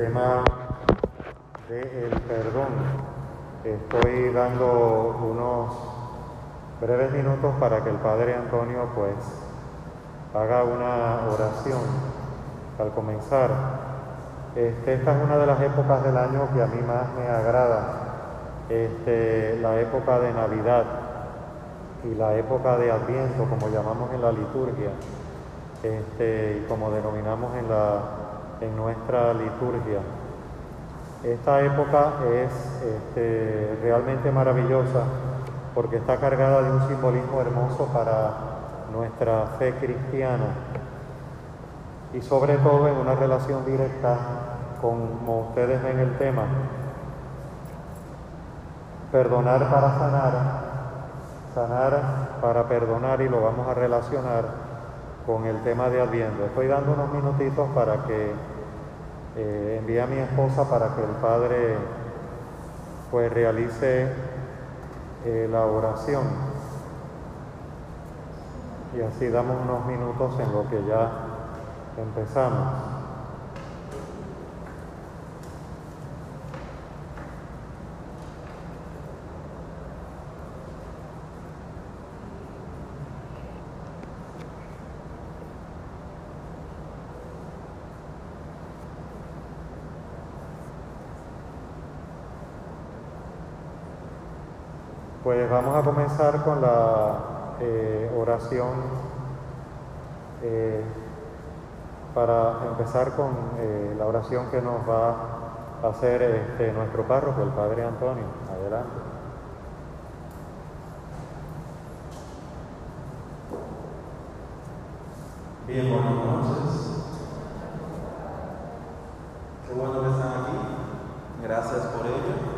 tema del perdón. Estoy dando unos breves minutos para que el Padre Antonio pues haga una oración al comenzar. Este, esta es una de las épocas del año que a mí más me agrada, este, la época de Navidad y la época de Adviento, como llamamos en la liturgia, este, y como denominamos en, la, en nuestra liturgia. Esta época es este, realmente maravillosa porque está cargada de un simbolismo hermoso para nuestra fe cristiana y sobre todo en una relación directa como ustedes ven el tema, perdonar para sanar, sanar para perdonar y lo vamos a relacionar con el tema de Adviento. Estoy dando unos minutitos para que eh, envíe a mi esposa para que el Padre pues realice eh, la oración. Y así damos unos minutos en lo que ya empezamos. Vamos a comenzar con la eh, oración eh, para empezar con eh, la oración que nos va a hacer este, nuestro párroco, el Padre Antonio. Adelante. Bien, buenas noches. Qué bueno que están aquí. Gracias por ello,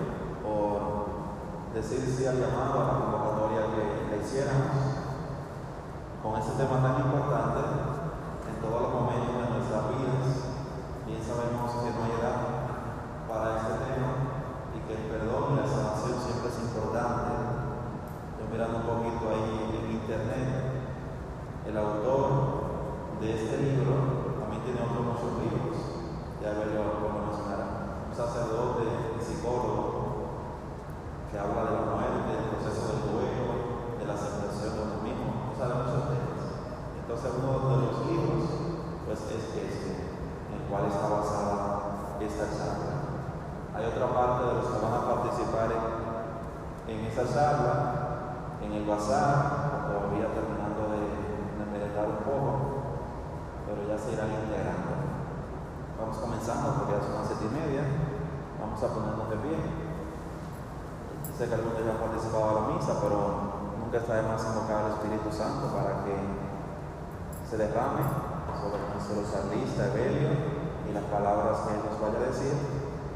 decir sí al llamado, a la convocatoria que le hiciéramos con ese tema tan importante en todos los momentos de nuestras vidas. Bien sabemos que no hay edad para este tema y que el perdón y la sanación siempre es importante. Yo mirando un poquito ahí en internet, el autor de este libro también tiene otros muchos libros, ya verlo lo mencionará. Un sacerdote, psicólogo, que habla de la muerte, del proceso del duelo, de la aceptación de uno mismo, o sea, de muchos temas. Entonces uno de los libros pues es este, en el cual está basada esta charla. Hay otra parte de los que van a participar en, esa charla, en el bazar, todavía terminando de, de un poco, pero ya se irán integrando. Vamos comenzando porque ya son las siete y media, vamos a ponernos de pie. Sé que algunos ya han participado de la misa, pero nunca está de más invocar al Espíritu Santo para que se derrame sobre nuestro salista Evelio y las palabras que él nos vaya a decir,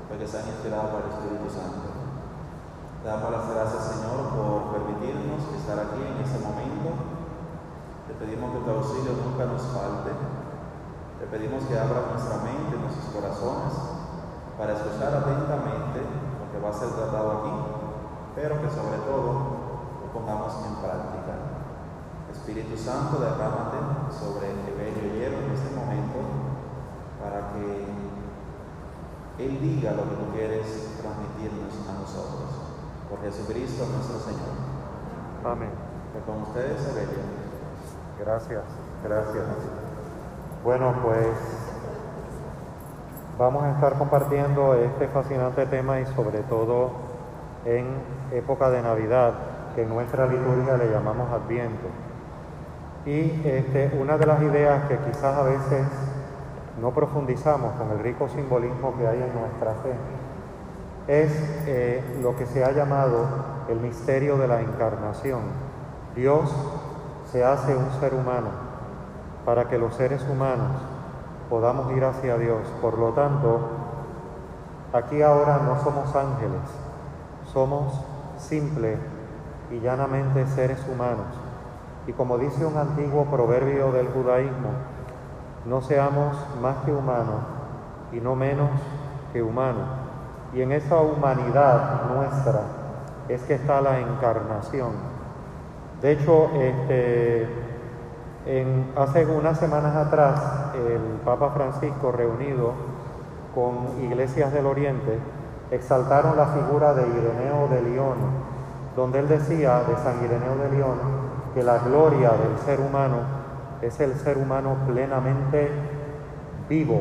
pues que sean inspiradas por el Espíritu Santo. Te damos las gracias, Señor, por permitirnos estar aquí en este momento. Te pedimos que tu auxilio nunca nos falte. Te pedimos que abras nuestra mente nuestros corazones para escuchar atentamente lo que va a ser tratado aquí, pero que sobre todo lo pongamos en práctica. Espíritu Santo, derrámate sobre Evelio Hierro en este momento para que Él diga lo que tú quieres transmitirnos a nosotros. Por Jesucristo nuestro Señor. Amén. Que con ustedes, Evelio. Gracias, gracias. Bueno, pues vamos a estar compartiendo este fascinante tema y sobre todo en época de Navidad, que en nuestra liturgia le llamamos Adviento. Y este, una de las ideas que quizás a veces no profundizamos con el rico simbolismo que hay en nuestra fe es eh, lo que se ha llamado el misterio de la encarnación. Dios se hace un ser humano para que los seres humanos podamos ir hacia Dios. Por lo tanto, aquí ahora no somos ángeles, somos simples y llanamente seres humanos. Y como dice un antiguo proverbio del judaísmo, no seamos más que humanos y no menos que humanos. Y en esa humanidad nuestra es que está la encarnación. De hecho, este, hace unas semanas atrás, el Papa Francisco, reunido con iglesias del Oriente, exaltaron la figura de Ireneo de León, donde él decía de San Ireneo de León que la gloria del ser humano es el ser humano plenamente vivo.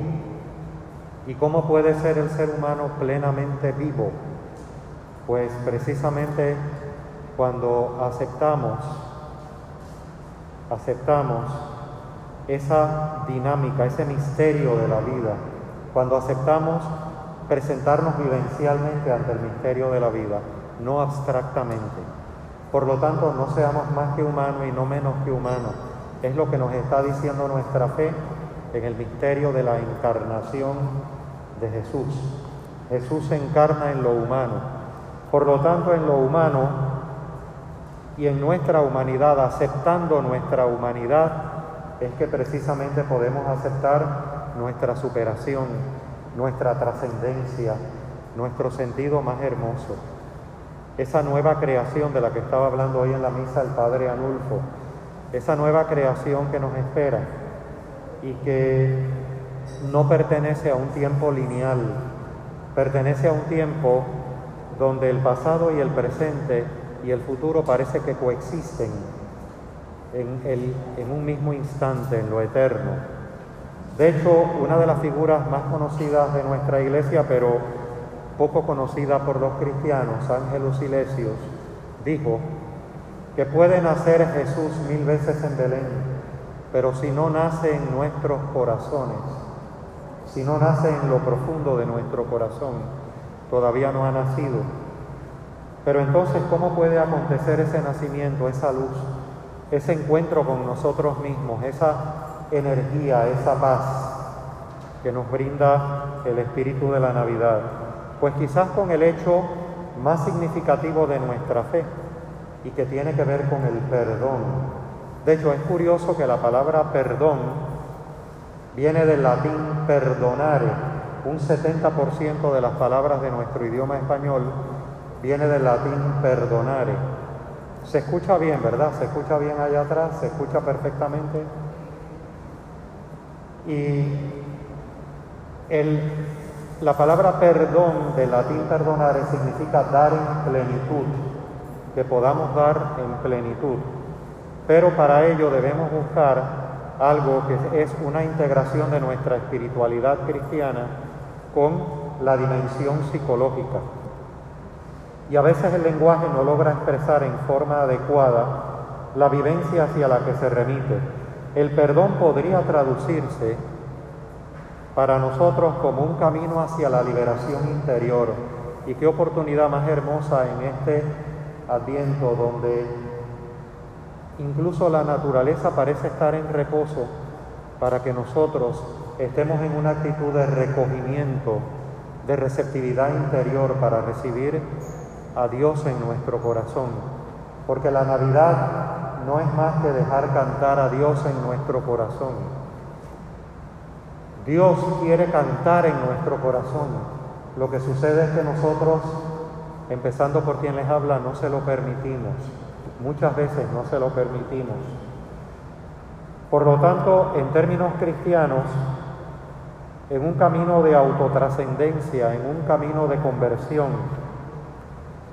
¿Y cómo puede ser el ser humano plenamente vivo? Pues precisamente cuando aceptamos, aceptamos esa dinámica, ese misterio de la vida, cuando aceptamos presentarnos vivencialmente ante el misterio de la vida, no abstractamente. Por lo tanto, no seamos más que humanos y no menos que humanos. Es lo que nos está diciendo nuestra fe en el misterio de la encarnación de Jesús. Jesús se encarna en lo humano. Por lo tanto, en lo humano y en nuestra humanidad, aceptando nuestra humanidad, es que precisamente podemos aceptar nuestra superación, nuestra trascendencia, nuestro sentido más hermoso. Esa nueva creación de la que estaba hablando hoy en la misa el Padre Anulfo, esa nueva creación que nos espera y que no pertenece a un tiempo lineal, pertenece a un tiempo donde el pasado y el presente y el futuro parece que coexisten en, el, en un mismo instante, en lo eterno. De hecho, una de las figuras más conocidas de nuestra iglesia, pero poco conocida por los cristianos, Ángelus Silesios, dijo que puede nacer Jesús mil veces en Belén, pero si no nace en nuestros corazones, si no nace en lo profundo de nuestro corazón, todavía no ha nacido. Pero entonces, ¿cómo puede acontecer ese nacimiento, esa luz, ese encuentro con nosotros mismos, esa energía, esa paz que nos brinda el espíritu de la Navidad? Pues quizás con el hecho más significativo de nuestra fe y que tiene que ver con el perdón. De hecho, es curioso que la palabra perdón viene del latín perdonare. Un 70% de las palabras de nuestro idioma español viene del latín perdonare. Se escucha bien, ¿verdad? Se escucha bien allá atrás, se escucha perfectamente. Y la palabra perdón del latín perdonare significa dar en plenitud, que podamos dar en plenitud. Pero para ello debemos buscar algo que es una integración de nuestra espiritualidad cristiana con la dimensión psicológica. Y a veces el lenguaje no logra expresar en forma adecuada la vivencia hacia la que se remite. El perdón podría traducirse para nosotros como un camino hacia la liberación interior. Y qué oportunidad más hermosa en este adviento donde incluso la naturaleza parece estar en reposo para que nosotros estemos en una actitud de recogimiento, de receptividad interior para recibir a Dios en nuestro corazón. Porque la Navidad no es más que dejar cantar a Dios en nuestro corazón. Dios quiere cantar en nuestro corazón. Lo que sucede es que nosotros, empezando por quien les habla, no se lo permitimos. Muchas veces no se lo permitimos. Por lo tanto, en términos cristianos, en un camino de autotrascendencia, en un camino de conversión,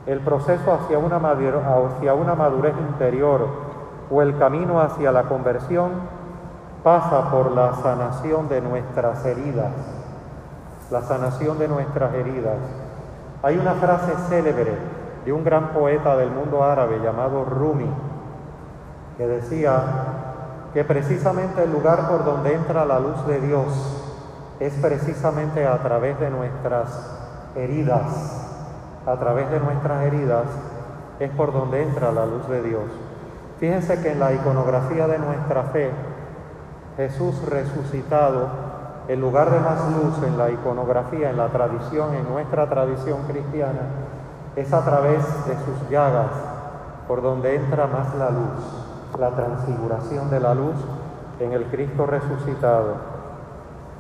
el proceso hacia una, hacia una madurez interior o el camino hacia la conversión pasa por la sanación de nuestras heridas, la sanación de nuestras heridas. Hay una frase célebre de un gran poeta del mundo árabe llamado Rumi, que decía que precisamente el lugar por donde entra la luz de Dios es precisamente a través de nuestras heridas, a través de nuestras heridas es por donde entra la luz de Dios. Fíjense que en la iconografía de nuestra fe, Jesús resucitado, el lugar de más luz en la iconografía, en la tradición, en nuestra tradición cristiana, es a través de sus llagas por donde entra más la luz, la transfiguración de la luz en el Cristo resucitado.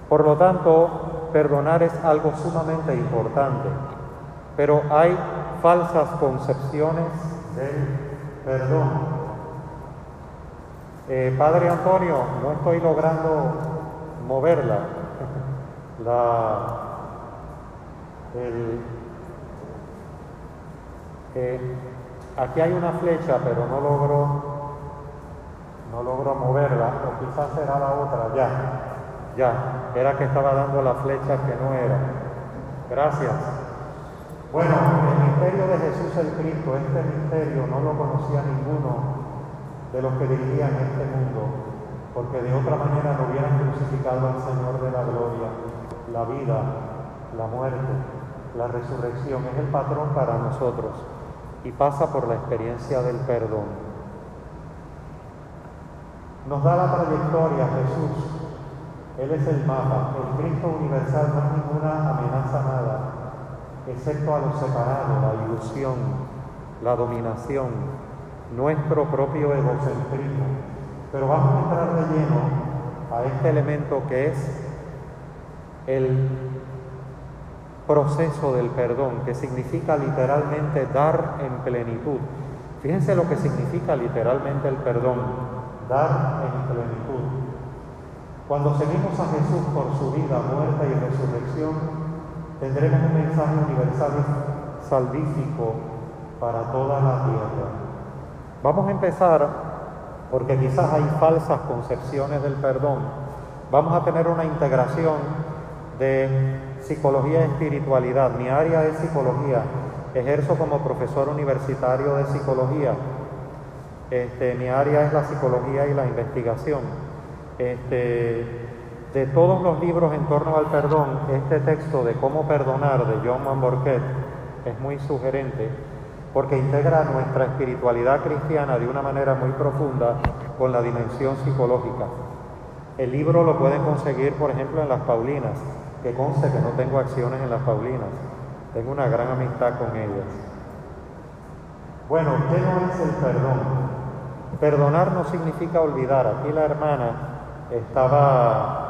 Por lo tanto, perdonar es algo sumamente importante, pero hay falsas concepciones del perdón eh, padre Antonio, no estoy logrando moverla. La, aquí hay una flecha, pero no logro, no logro moverla, o quizás será la otra, ya, ya, era que estaba dando la flecha que no era. Gracias. Bueno, el misterio de Jesús el Cristo, este misterio no lo conocía ninguno de los que dirigían este mundo porque de otra manera no hubieran crucificado al Señor de la gloria. La vida, la muerte, la resurrección es el patrón para nosotros y pasa por la experiencia del perdón. Nos da la trayectoria Jesús. Él es el mapa, el Cristo universal, no es ninguna amenaza nada, excepto a los separados, la ilusión, la dominación, nuestro propio egocentrismo pero vamos a entrar de lleno a este elemento que es el proceso del perdón, que significa literalmente dar en plenitud. Fíjense lo que significa literalmente el perdón, dar en plenitud. Cuando seguimos a Jesús por su vida, muerte y resurrección, tendremos un mensaje universal salvífico para toda la tierra. Vamos a empezar porque quizás hay falsas concepciones del perdón. Vamos a tener una integración de psicología y espiritualidad. Mi área es psicología. Ejerzo como profesor universitario de psicología. Este, mi área es la psicología y la investigación. Este, de todos los libros en torno al perdón, este texto de cómo perdonar de John Mamborquet es muy sugerente porque integra nuestra espiritualidad cristiana de una manera muy profunda con la dimensión psicológica. El libro lo pueden conseguir, por ejemplo, en las Paulinas, que conste que no tengo acciones en las Paulinas, tengo una gran amistad con ellas. Bueno, ¿qué no es el perdón? Perdonar no significa olvidar. Aquí la hermana estaba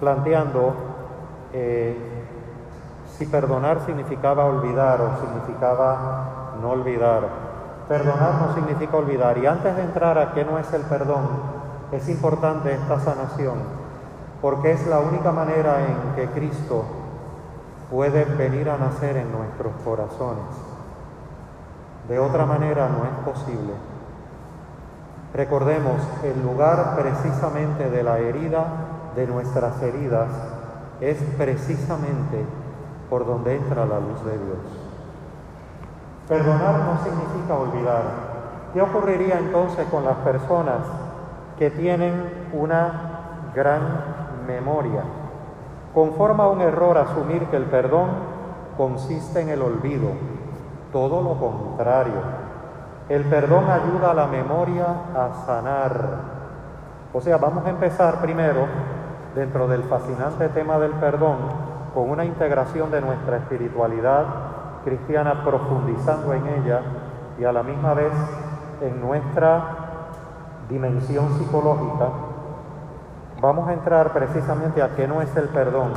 planteando eh, si perdonar significaba olvidar o significaba no olvidar. Perdonar no significa olvidar. Y antes de entrar a qué no es el perdón, es importante esta sanación, porque es la única manera en que Cristo puede venir a nacer en nuestros corazones. De otra manera no es posible. Recordemos, el lugar precisamente de la herida, de nuestras heridas, es precisamente por donde entra la luz de Dios. Perdonar no significa olvidar. ¿Qué ocurriría entonces con las personas que tienen una gran memoria? Conforma un error asumir que el perdón consiste en el olvido. Todo lo contrario. El perdón ayuda a la memoria a sanar. O sea, vamos a empezar primero, dentro del fascinante tema del perdón, con una integración de nuestra espiritualidad cristiana, profundizando en ella y a la misma vez en nuestra dimensión psicológica, vamos a entrar precisamente a qué no es el perdón,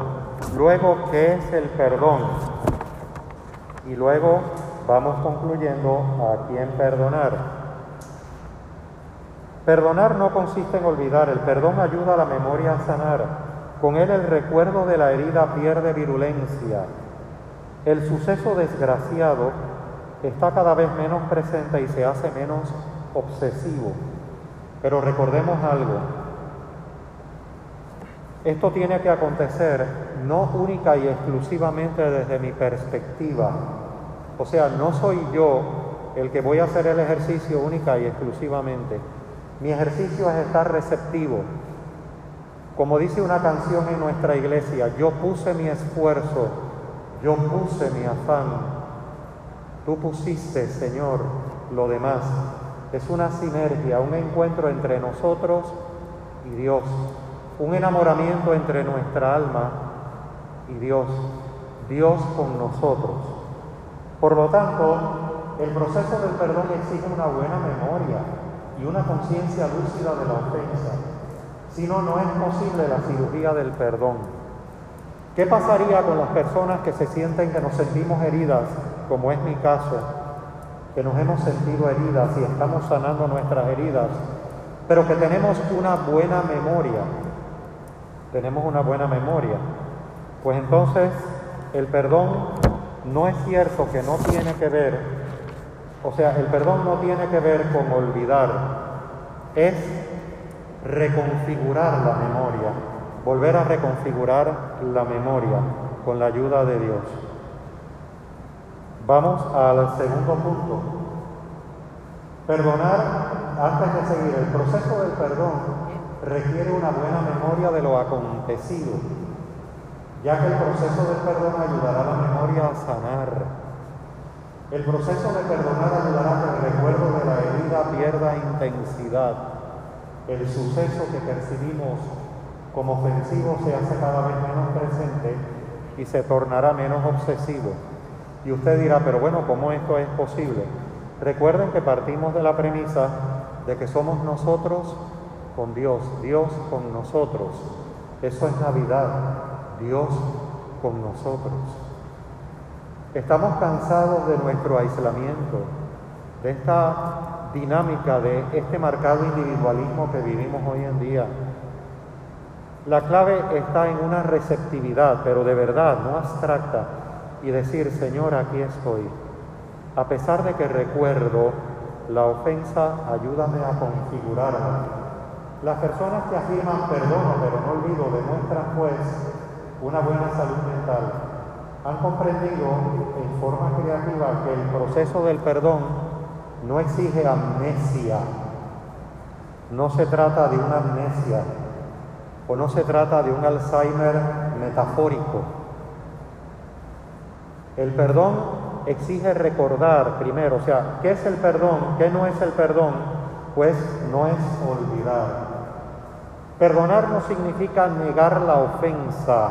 luego qué es el perdón y luego vamos concluyendo a quién perdonar. Perdonar no consiste en olvidar, el perdón ayuda a la memoria a sanar. Con él el recuerdo de la herida pierde virulencia. El suceso desgraciado está cada vez menos presente y se hace menos obsesivo. Pero recordemos algo. Esto tiene que acontecer no única y exclusivamente desde mi perspectiva. O sea, no soy yo el que voy a hacer el ejercicio única y exclusivamente. Mi ejercicio es estar receptivo, como dice una canción en nuestra iglesia, yo puse mi esfuerzo, yo puse mi afán, tú pusiste, Señor, lo demás. Es una sinergia, un encuentro entre nosotros y Dios, un enamoramiento entre nuestra alma y Dios, Dios con nosotros. Por lo tanto, el proceso del perdón exige una buena memoria y una conciencia lúcida de la ofensa. Si no, no es posible la cirugía del perdón. ¿Qué pasaría con las personas que se sienten que nos sentimos heridas, como es mi caso, que nos hemos sentido heridas y estamos sanando nuestras heridas, pero que tenemos una buena memoria? Tenemos una buena memoria. Pues entonces el perdón no es cierto que no tiene que ver, o sea, el perdón no tiene que ver con olvidar, es reconfigurar la memoria, volver a reconfigurar la memoria con la ayuda de Dios. Vamos al segundo punto. Perdonar, antes de seguir, el proceso del perdón requiere una buena memoria de lo acontecido, ya que el proceso del perdón ayudará a la memoria a sanar. El proceso de perdonar ayudará a que el recuerdo de la herida pierda intensidad. El suceso que percibimos como ofensivo se hace cada vez menos presente y se tornará menos obsesivo. Y usted dirá, pero bueno, ¿cómo esto es posible? Recuerden que partimos de la premisa de que somos nosotros con Dios, Dios con nosotros. Eso es Navidad, Dios con nosotros. Estamos cansados de nuestro aislamiento, de esta dinámica, de este marcado individualismo que vivimos hoy en día. La clave está en una receptividad, pero de verdad, no abstracta, y decir, Señor, aquí estoy. A pesar de que recuerdo la ofensa, ayúdame a configurarla. Las personas que afirman perdono pero no olvido demuestran pues una buena salud mental. Han comprendido en forma creativa que el proceso del perdón no exige amnesia. No se trata de una amnesia o no se trata de un Alzheimer metafórico el perdón exige recordar primero, o sea, ¿qué es el perdón? ¿Qué no es el perdón? Pues no es olvidar. Perdonar no significa negar la ofensa.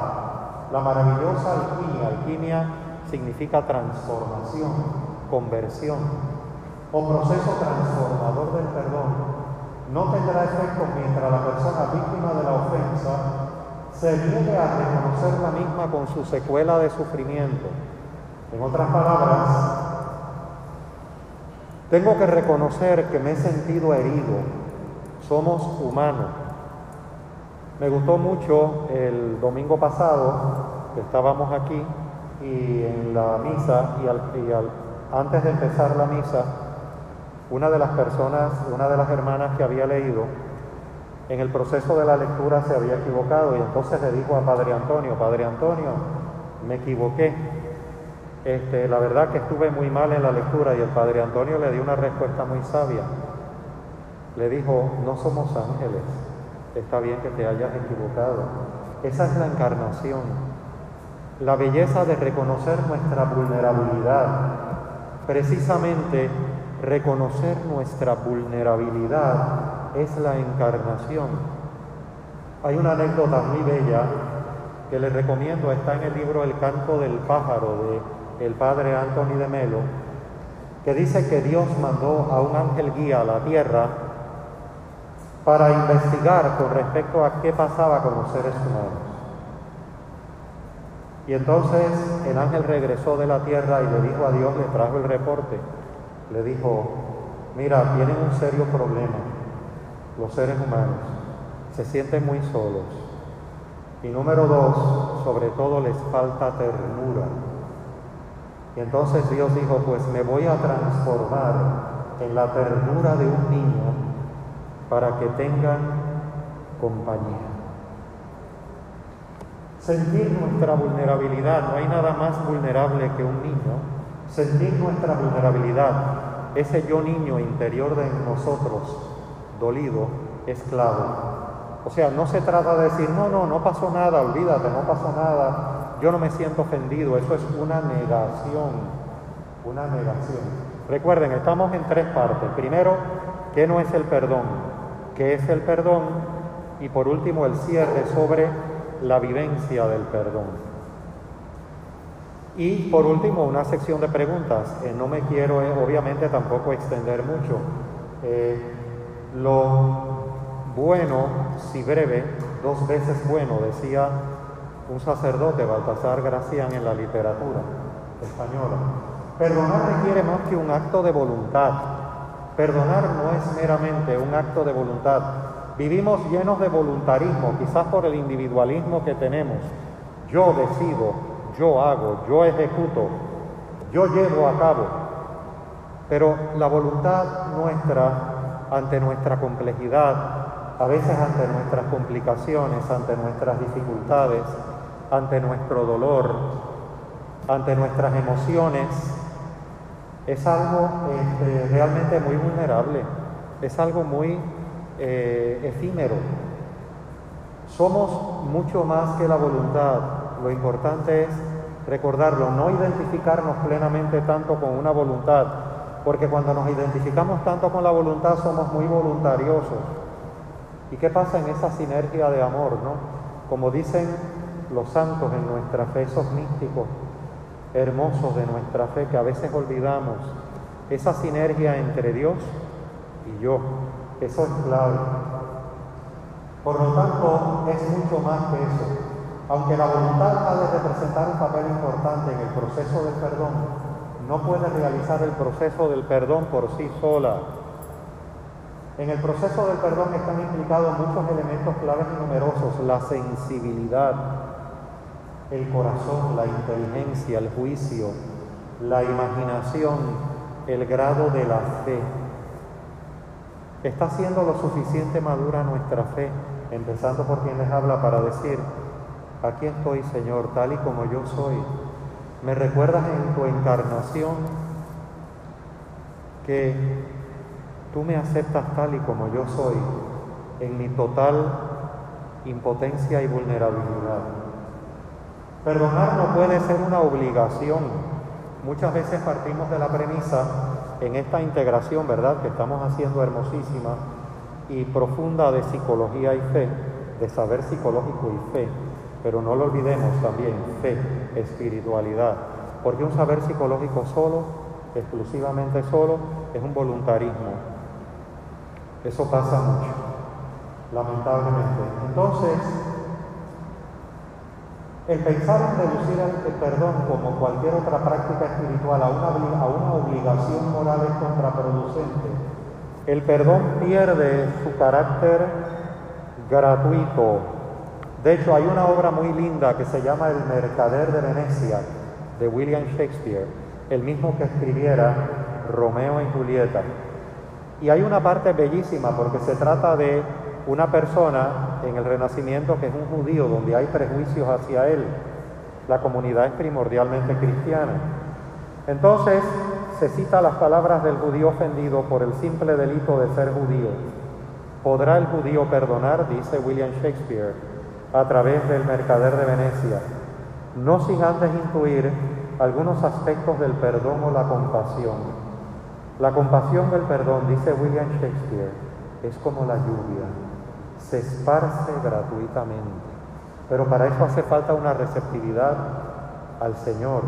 La maravillosa alquimia, alquimia significa transformación, conversión o proceso transformador del perdón. No tendrá efecto mientras la persona víctima de la ofensa se niegue a reconocer la misma con su secuela de sufrimiento en otras palabras, tengo que reconocer que me he sentido herido. Somos humanos. Me gustó mucho el domingo pasado, que estábamos aquí, y en la misa, y, antes de empezar la misa, una de las personas, una de las hermanas que había leído, en el proceso de la lectura se había equivocado y entonces le dijo a Padre Antonio, Padre Antonio, me equivoqué, este, la verdad que estuve muy mal en la lectura y el Padre Antonio le dio una respuesta muy sabia. Le dijo, no somos ángeles, está bien que te hayas equivocado. Esa es la encarnación, la belleza de reconocer nuestra vulnerabilidad. Precisamente reconocer nuestra vulnerabilidad es la encarnación. Hay una anécdota muy bella que les recomiendo, está en el libro El canto del pájaro de el padre Anthony de Melo, que dice que Dios mandó a un ángel guía a la tierra para investigar con respecto a qué pasaba con los seres humanos. Y entonces el ángel regresó de la tierra y le dijo a Dios, le trajo el reporte, le dijo, mira, tienen un serio problema los seres humanos, se sienten muy solos. Y número dos, sobre todo les falta ternura. Y entonces Dios dijo, pues me voy a transformar en la ternura de un niño para que tengan compañía. Sentir nuestra vulnerabilidad, no hay nada más vulnerable que un niño. Sentir nuestra vulnerabilidad, ese yo niño interior de nosotros, dolido, es clave. O sea, no se trata de decir, no, no, no pasó nada, olvídate, no pasó nada, yo no me siento ofendido, eso es una negación, una negación. Recuerden, estamos en tres partes. Primero, ¿qué no es el perdón? ¿Qué es el perdón? Y por último, el cierre sobre la vivencia del perdón. Y por último, una sección de preguntas. Eh, no me quiero, eh, obviamente, tampoco extender mucho. Eh, lo bueno, si breve, dos veces bueno, decía un sacerdote, Baltasar Gracián, en la literatura española. Perdonar requiere más que un acto de voluntad. Perdonar no es meramente un acto de voluntad. Vivimos llenos de voluntarismo, quizás por el individualismo que tenemos. Yo decido, yo hago, yo ejecuto, yo llevo a cabo. Pero la voluntad nuestra ante nuestra complejidad, a veces ante nuestras complicaciones, ante nuestras dificultades, ante nuestro dolor, ante nuestras emociones, es algo este, realmente muy vulnerable, es algo muy eh, efímero. Somos mucho más que la voluntad. Lo importante es recordarlo, no identificarnos plenamente tanto con una voluntad, porque cuando nos identificamos tanto con la voluntad somos muy voluntariosos. ¿Y qué pasa en esa sinergia de amor, no? Como dicen los santos en nuestra fe, esos místicos hermosos de nuestra fe que a veces olvidamos, esa sinergia entre Dios y yo, eso es clave. Por lo tanto, es mucho más que eso. Aunque la voluntad ha de representar un papel importante en el proceso del perdón, no puede realizar el proceso del perdón por sí sola. En el proceso del perdón están implicados muchos elementos claves y numerosos, la sensibilidad, el corazón, la inteligencia, el juicio, la imaginación, el grado de la fe. Está siendo lo suficiente madura nuestra fe, empezando por quien les habla para decir, aquí estoy Señor, tal y como yo soy. Me recuerdas en tu encarnación que tú me aceptas tal y como yo soy, en mi total impotencia y vulnerabilidad. Perdonar no puede ser una obligación. Muchas veces partimos de la premisa en esta integración, ¿verdad?, que estamos haciendo hermosísima y profunda de psicología y fe, de saber psicológico y fe, pero no lo olvidemos también, fe, espiritualidad, porque un saber psicológico solo, exclusivamente solo, es un voluntarismo. Eso pasa mucho, lamentablemente. Entonces, el pensar en reducir el perdón como cualquier otra práctica espiritual a una, a una obligación moral es contraproducente. El perdón pierde su carácter gratuito. De hecho, hay una obra muy linda que se llama El Mercader de Venecia, de William Shakespeare, el mismo que escribiera Romeo y Julieta. Y hay una parte bellísima porque se trata de una persona en el Renacimiento que es un judío, donde hay prejuicios hacia él. La comunidad es primordialmente cristiana. Entonces se cita las palabras del judío ofendido por el simple delito de ser judío. ¿Podrá el judío perdonar? dice William Shakespeare, a través del mercader de Venecia, no sin antes intuir algunos aspectos del perdón o la compasión. La compasión del perdón, dice William Shakespeare, es como la lluvia se esparce gratuitamente. Pero para eso hace falta una receptividad al Señor.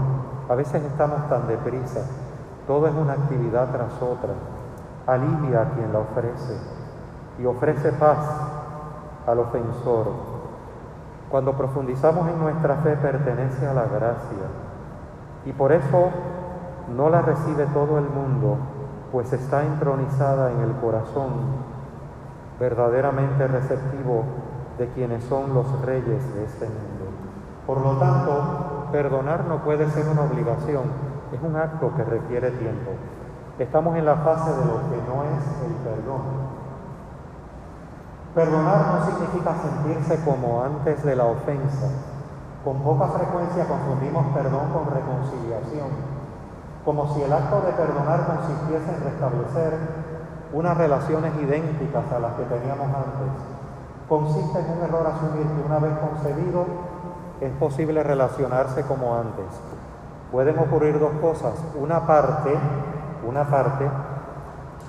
A veces estamos tan deprisa, todo es una actividad tras otra. Alivia a quien la ofrece y ofrece paz al ofensor. Cuando profundizamos en nuestra fe pertenece a la gracia y por eso no la recibe todo el mundo, pues está entronizada en el corazón verdaderamente receptivo de quienes son los reyes de este mundo. Por lo tanto, perdonar no puede ser una obligación, es un acto que requiere tiempo. Estamos en la fase de lo que no es el perdón. Perdonar no significa sentirse como antes de la ofensa. Con poca frecuencia confundimos perdón con reconciliación, como si el acto de perdonar consistiese en restablecer unas relaciones idénticas a las que teníamos antes. Consiste en un error asumir que una vez concebido es posible relacionarse como antes. Pueden ocurrir dos cosas. Una parte, una parte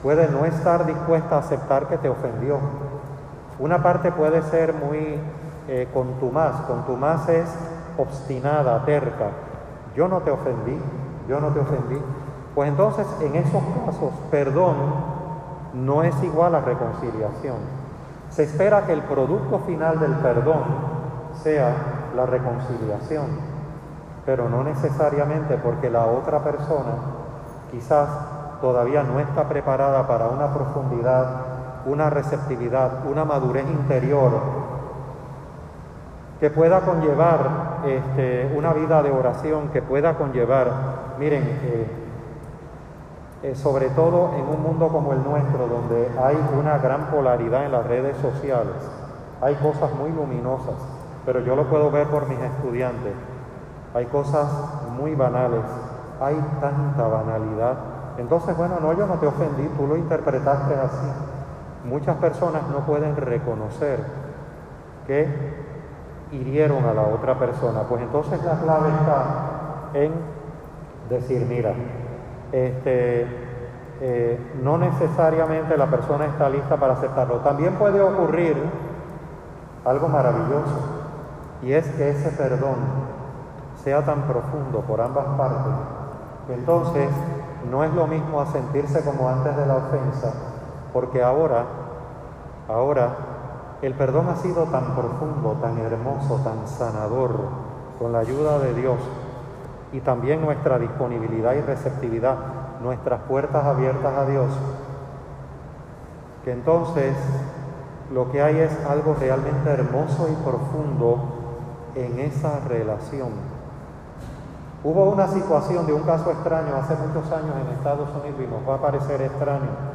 puede no estar dispuesta a aceptar que te ofendió. Una parte puede ser muy eh, contumaz. Contumaz es obstinada, terca. Yo no te ofendí, yo no te ofendí. Pues entonces en esos casos, perdón no es igual a reconciliación. Se espera que el producto final del perdón sea la reconciliación, pero no necesariamente porque la otra persona quizás todavía no está preparada para una profundidad, una receptividad, una madurez interior que pueda conllevar este, una vida de oración, que pueda conllevar, miren, eh, eh, sobre todo en un mundo como el nuestro, donde hay una gran polaridad en las redes sociales, hay cosas muy luminosas, pero yo lo puedo ver por mis estudiantes, hay cosas muy banales, hay tanta banalidad. Entonces, bueno, no, yo no te ofendí, tú lo interpretaste así. Muchas personas no pueden reconocer que hirieron a la otra persona. Pues entonces la clave está en decir, mira, este, eh, no necesariamente la persona está lista para aceptarlo. También puede ocurrir algo maravilloso y es que ese perdón sea tan profundo por ambas partes que entonces no es lo mismo a sentirse como antes de la ofensa, porque ahora, ahora el perdón ha sido tan profundo, tan hermoso, tan sanador, con la ayuda de Dios y también nuestra disponibilidad y receptividad, nuestras puertas abiertas a Dios, que entonces lo que hay es algo realmente hermoso y profundo en esa relación. Hubo una situación de un caso extraño hace muchos años en Estados Unidos y nos va a parecer extraño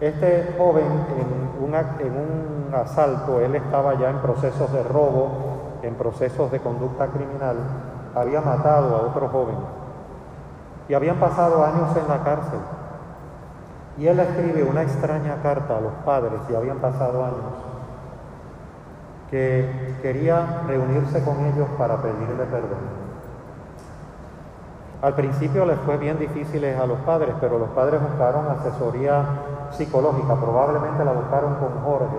este joven en un, asalto, él estaba ya en procesos de robo, en procesos de conducta criminal, había matado a otro joven y habían pasado años en la cárcel. Y él escribe una extraña carta a los padres, y habían pasado años, que quería reunirse con ellos para pedirle perdón. Al principio les fue bien difícil a los padres, pero los padres buscaron asesoría psicológica, probablemente la buscaron con Jorge,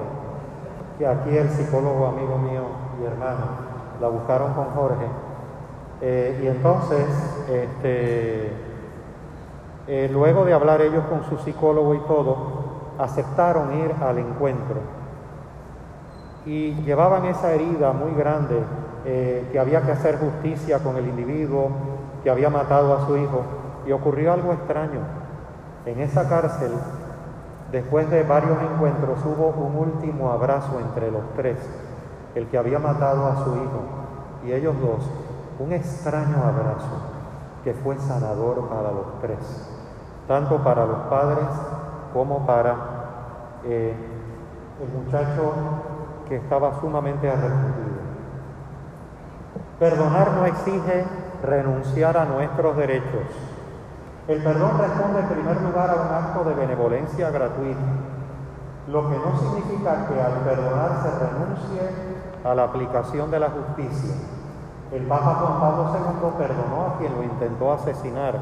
que aquí el psicólogo amigo mío y hermano, la buscaron con Jorge. Eh, y entonces, este, eh, luego de hablar ellos con su psicólogo y todo, aceptaron ir al encuentro. Y llevaban esa herida muy grande, eh, que había que hacer justicia con el individuo que había matado a su hijo. Y ocurrió algo extraño. En esa cárcel Después de varios encuentros hubo un último abrazo entre los tres, el que había matado a su hijo y ellos dos, un extraño abrazo que fue sanador para los tres, tanto para los padres como para eh, el muchacho que estaba sumamente arrepentido. Perdonar no exige renunciar a nuestros derechos el perdón responde en primer lugar a un acto de benevolencia gratuita, lo que no significa que al perdonar se renuncie a la aplicación de la justicia. El Papa Juan Pablo II perdonó a quien lo intentó asesinar,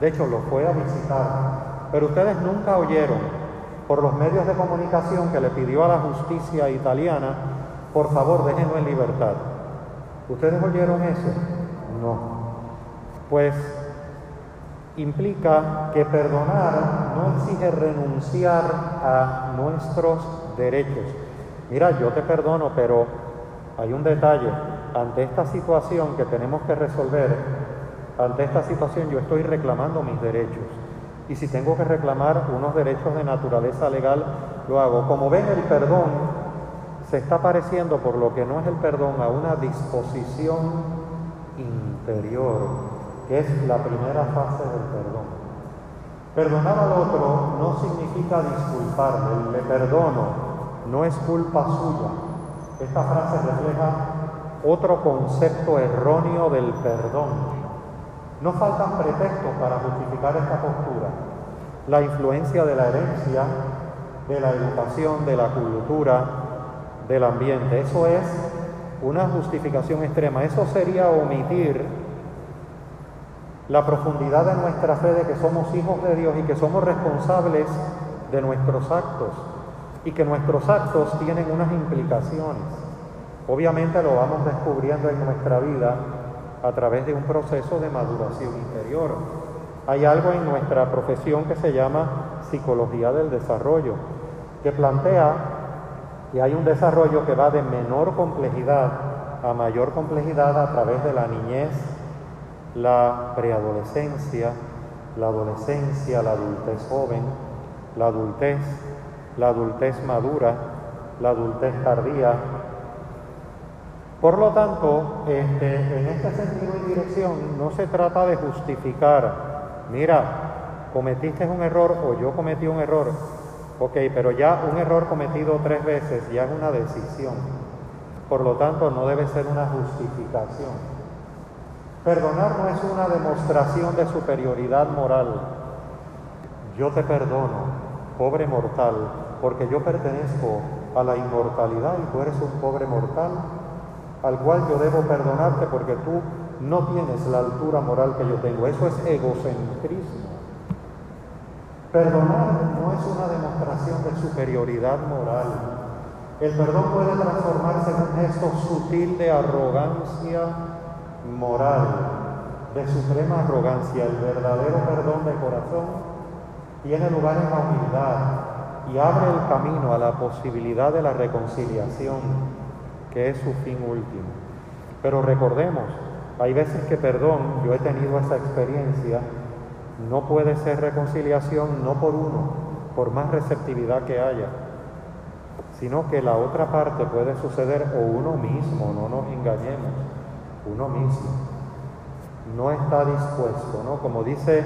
de hecho lo fue a visitar, pero ustedes nunca oyeron por los medios de comunicación que le pidió a la justicia italiana, por favor déjenlo en libertad. ¿Ustedes oyeron eso? No. Pues implica que perdonar no exige renunciar a nuestros derechos. Mira, yo te perdono, pero hay un detalle. Ante esta situación que tenemos que resolver, ante esta situación yo estoy reclamando mis derechos. Y si tengo que reclamar unos derechos de naturaleza legal, lo hago. Como ven, el perdón se está pareciendo, por lo que no es el perdón, a una disposición interior que es la primera fase del perdón. Perdonar al otro no significa disculparle, le perdono, no es culpa suya. Esta frase refleja otro concepto erróneo del perdón. No faltan pretextos para justificar esta postura. La influencia de la herencia, de la educación, de la cultura, del ambiente. Eso es una justificación extrema. Eso sería omitir la profundidad de nuestra fe de que somos hijos de Dios y que somos responsables de nuestros actos y que nuestros actos tienen unas implicaciones. Obviamente lo vamos descubriendo en nuestra vida a través de un proceso de maduración interior. Hay algo en nuestra profesión que se llama psicología del desarrollo, que plantea que hay un desarrollo que va de menor complejidad a mayor complejidad a través de la niñez, la preadolescencia, la adolescencia, la adultez joven, la adultez, la adultez madura, la adultez tardía. Por lo tanto, este, en este sentido y dirección no se trata de justificar, mira, cometiste un error o yo cometí un error, ok, pero ya un error cometido tres veces ya es una decisión, por lo tanto no debe ser una justificación. Perdonar no es una demostración de superioridad moral. Yo te perdono, pobre mortal, porque yo pertenezco a la inmortalidad y tú eres un pobre mortal al cual yo debo perdonarte porque tú no tienes la altura moral que yo tengo. Eso es egocentrismo. Perdonar no es una demostración de superioridad moral. El perdón puede transformarse en un gesto sutil de arrogancia moral, de suprema arrogancia. El verdadero perdón de corazón tiene lugar en la humildad y abre el camino a la posibilidad de la reconciliación, que es su fin último. Pero recordemos, hay veces que perdón, yo he tenido esa experiencia, no puede ser reconciliación no por uno, por más receptividad que haya, sino que la otra parte puede suceder o uno mismo, no nos engañemos, uno mismo no está dispuesto, ¿no? Como dice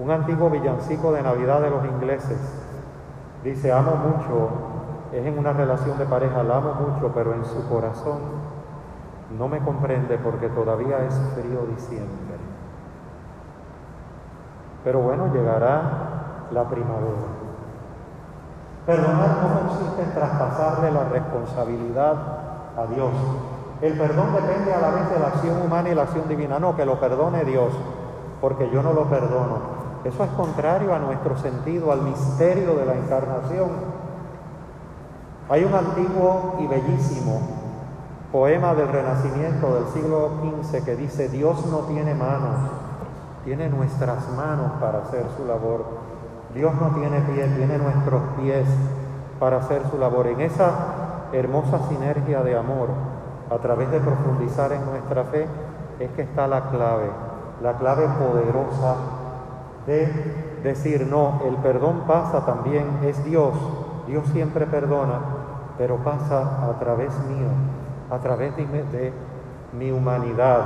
un antiguo villancico de Navidad de los ingleses. Dice, amo mucho, es en una relación de pareja, la amo mucho, pero en su corazón no me comprende porque todavía es frío diciembre. Pero bueno, llegará la primavera. Perdonar no consiste en traspasarle la responsabilidad a Dios. El perdón depende a la vez de la acción humana y la acción divina. No, que lo perdone Dios, porque yo no lo perdono. Eso es contrario a nuestro sentido, al misterio de la encarnación. Hay un antiguo y bellísimo poema del Renacimiento del siglo XV que dice, Dios no tiene manos, tiene nuestras manos para hacer su labor. Dios no tiene pies, tiene nuestros pies para hacer su labor. En esa hermosa sinergia de amor, a través de profundizar en nuestra fe, es que está la clave, la clave poderosa de decir, no, el perdón pasa también, es Dios, Dios siempre perdona, pero pasa a través mío, a través de, mi humanidad,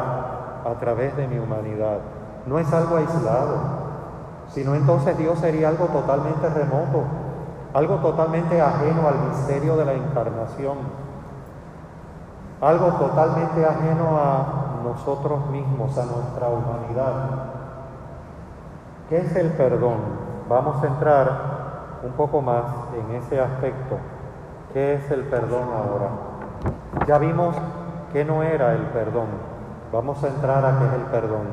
a través de mi humanidad. No es algo aislado, sino entonces Dios sería algo totalmente remoto, algo totalmente ajeno al misterio de la encarnación, algo totalmente ajeno a nosotros mismos, a nuestra humanidad. ¿Qué es el perdón? Vamos a entrar un poco más en ese aspecto. ¿Qué es el perdón ahora? Ya vimos que no era el perdón. Vamos a entrar a qué es el perdón.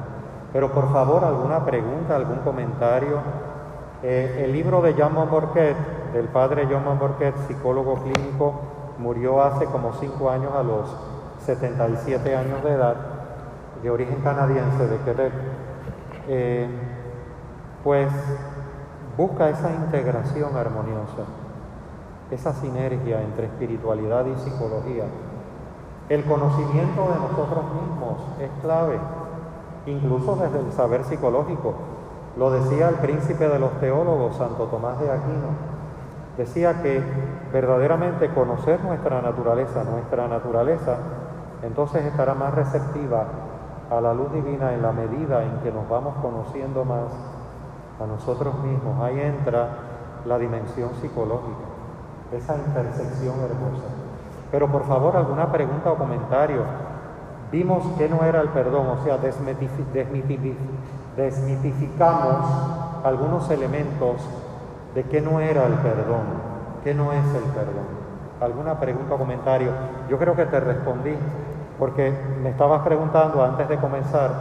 Pero por favor, alguna pregunta, algún comentario. Eh, el libro de Jean Morquet, del padre Jean Morquet, psicólogo clínico, murió hace como cinco años a los 77 años de edad, de origen canadiense, de Quebec. Eh, pues busca esa integración armoniosa, esa sinergia entre espiritualidad y psicología. El conocimiento de nosotros mismos es clave, incluso desde el saber psicológico. Lo decía el príncipe de los teólogos, Santo Tomás de Aquino. Decía que verdaderamente conocer nuestra naturaleza, nuestra naturaleza, entonces estará más receptiva a la luz divina en la medida en que nos vamos conociendo más a nosotros mismos. Ahí entra la dimensión psicológica, esa intersección hermosa. Pero por favor, alguna pregunta o comentario. Vimos que no era el perdón, o sea, desmitificamos algunos elementos de que no era el perdón, que no es el perdón. ¿Alguna pregunta o comentario? Yo creo que te respondí, porque me estabas preguntando antes de comenzar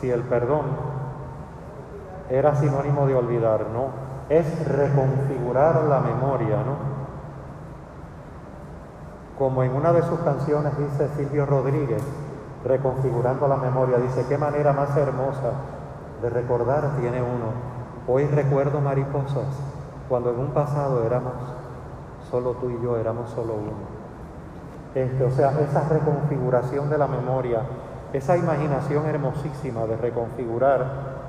si el perdón era sinónimo de olvidar, ¿no? Es reconfigurar la memoria, ¿no? Como en una de sus canciones dice Silvio Rodríguez, reconfigurando la memoria, dice, qué manera más hermosa de recordar tiene uno. Hoy recuerdo mariposas, cuando en un pasado éramos solo tú y yo, éramos solo uno. Este, o sea, esa reconfiguración de la memoria, esa imaginación hermosísima de reconfigurar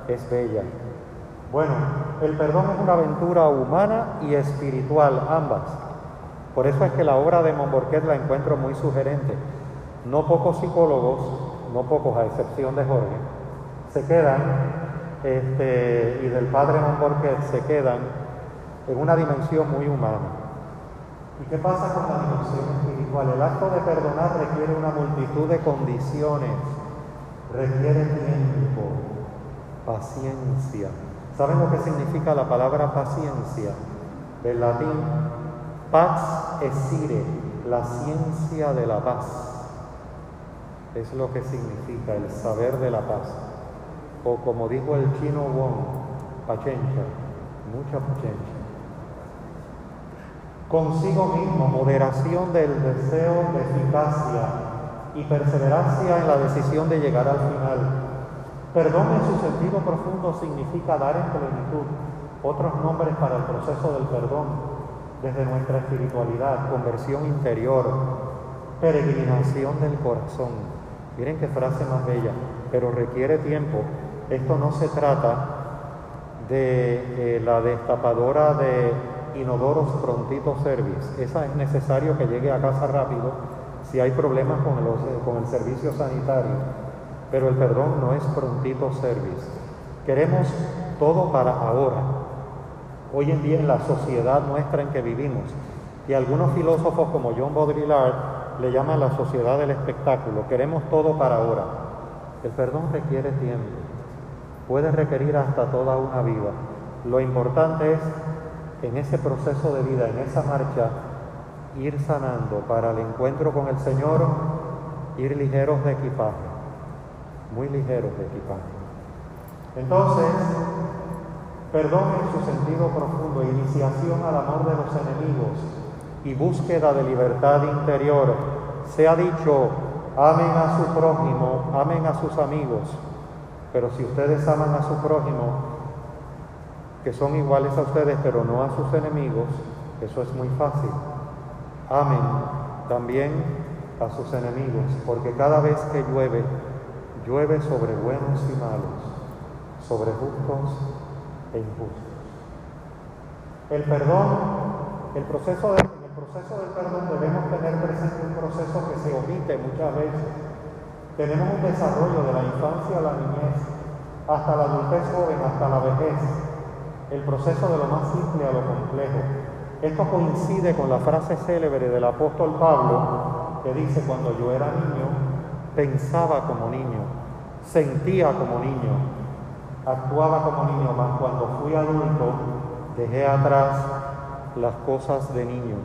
es bella. Bueno, el perdón es una aventura humana y espiritual, ambas. Por eso es que la obra de Montborquet la encuentro muy sugerente. no pocos psicólogos, no pocos a excepción de Jorge, se quedan, este, y del padre Monborquet, se quedan en una dimensión muy humana. ¿Y qué pasa con la dimensión espiritual? El acto de perdonar requiere una multitud de condiciones, requiere tiempo, paciencia. ¿Saben lo que significa la palabra paciencia? Del latín, pax esire, la ciencia de la paz es lo que significa el saber de la paz. O como dijo el chino Wong, paciencia, mucha paciencia. Consigo mismo, moderación del deseo de eficacia y perseverancia en la decisión de llegar al final. Perdón en su sentido profundo significa dar en plenitud otros nombres para el proceso del perdón desde nuestra espiritualidad, conversión interior, peregrinación del corazón. Miren qué frase más bella, pero requiere tiempo. Esto no se trata de eh, la destapadora de inodoros prontito service. Esa es necesario que llegue a casa rápido si hay problemas con, eh, con el servicio sanitario. Pero el perdón no es prontito service. Queremos todo para ahora. Hoy en día en la sociedad nuestra en que vivimos, y algunos filósofos como John Baudrillard le llama la sociedad del espectáculo. Queremos todo para ahora. El perdón requiere tiempo. Puede requerir hasta toda una vida. Lo importante es en ese proceso de vida, en esa marcha, ir sanando para el encuentro con el Señor, ir ligeros de equipaje, muy ligeros de equipaje. Entonces, perdón en su sentido profundo, iniciación al amor de los enemigos, y búsqueda de libertad interior. Se ha dicho, amen a su prójimo, amen a sus amigos, pero si ustedes aman a su prójimo, que son iguales a ustedes, pero no a sus enemigos, eso es muy fácil. Amen también a sus enemigos, porque cada vez que llueve, llueve sobre buenos y malos, sobre justos e injustos. El perdón, el proceso de proceso del perdón debemos tener presente un proceso que se omite muchas veces. Tenemos un desarrollo de la infancia a la niñez, hasta la adultez joven, hasta la vejez. El proceso de lo más simple a lo complejo. Esto coincide con la frase célebre del apóstol Pablo, que dice, cuando yo era niño, pensaba como niño, sentía como niño, actuaba como niño, mas cuando fui adulto, dejé atrás las cosas de niño.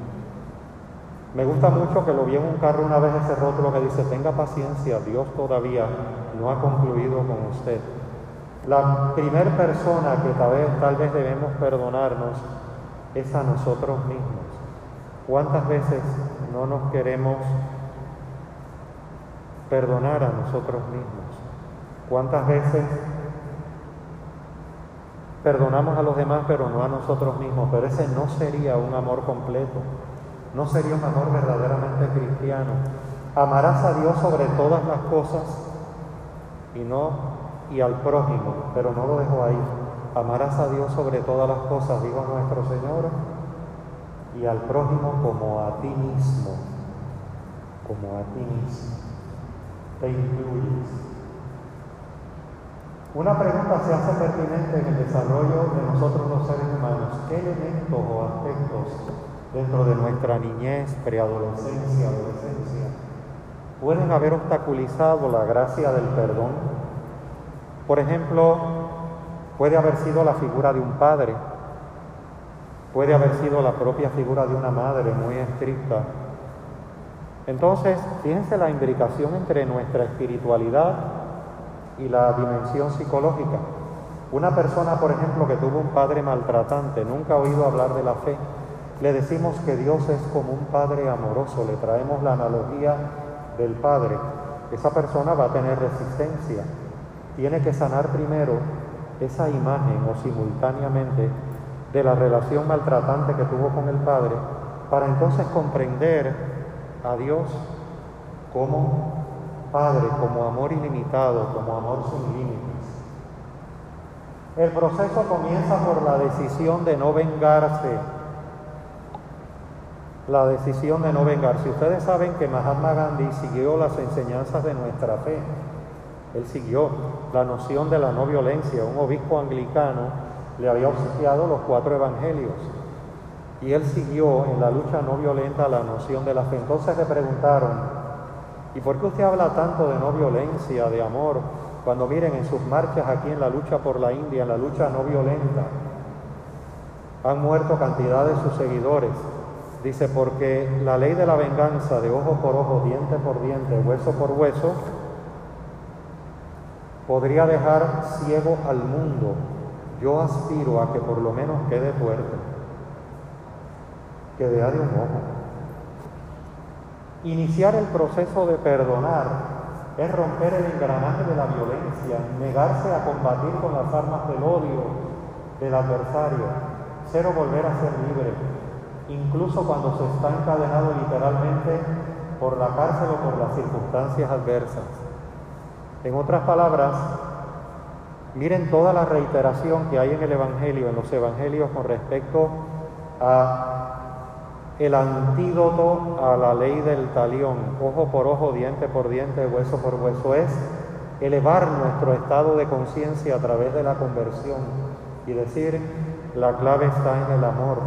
Me gusta mucho que lo vi en un carro una vez ese rótulo que dice, tenga paciencia, Dios todavía no ha concluido con usted. La primera persona que tal vez, tal vez debemos perdonarnos es a nosotros mismos. ¿Cuántas veces no nos queremos perdonar a nosotros mismos? ¿Cuántas veces perdonamos a los demás pero no a nosotros mismos? Pero ese no sería un amor completo no sería un amor verdaderamente cristiano. Amarás a Dios sobre todas las cosas y no y al prójimo, pero no lo dejo ahí. Amarás a Dios sobre todas las cosas, digo nuestro Señor, y al prójimo como a ti mismo, como a ti mismo. Te incluyes. Una pregunta se hace pertinente en el desarrollo de nosotros los seres humanos. ¿Qué elementos o aspectos dentro de nuestra niñez, preadolescencia, adolescencia, pueden haber obstaculizado la gracia del perdón. Por ejemplo, puede haber sido la figura de un padre, puede haber sido la propia figura de una madre muy estricta. Entonces, fíjense la imbricación entre nuestra espiritualidad y la dimensión psicológica. Una persona, por ejemplo, que tuvo un padre maltratante, nunca ha oído hablar de la fe, le decimos que Dios es como un Padre amoroso, le traemos la analogía del Padre. Esa persona va a tener resistencia. Tiene que sanar primero esa imagen o simultáneamente de la relación maltratante que tuvo con el Padre para entonces comprender a Dios como Padre, como amor ilimitado, como amor sin límites. El proceso comienza por la decisión de no vengarse la decisión de no vengarse. Ustedes saben que Mahatma Gandhi siguió las enseñanzas de nuestra fe. Él siguió la noción de la no violencia. Un obispo anglicano le había obsequiado los cuatro evangelios. Y él siguió en la lucha no violenta la noción de la fe. Entonces le preguntaron, ¿y por qué usted habla tanto de no violencia, de amor, cuando miren en sus marchas aquí en la lucha por la India, en la lucha no violenta, han muerto cantidad de sus seguidores? Dice, porque la ley de la venganza de ojo por ojo, diente por diente, hueso por hueso, podría dejar ciego al mundo yo aspiro a que por lo menos quede fuerte, que vea de un ojo. Iniciar el proceso de perdonar es romper el engranaje de la violencia, negarse a combatir con las armas del odio del adversario, ser o volver a ser libre, incluso cuando se está encadenado literalmente por la cárcel o por las circunstancias adversas. En otras palabras, Miren toda la reiteración que hay en el Evangelio, en los Evangelios con respecto a el antídoto a la ley del talión, ojo por ojo, diente por diente, hueso por hueso, es elevar nuestro estado de conciencia a través de la conversión y decir, la clave está en el amor,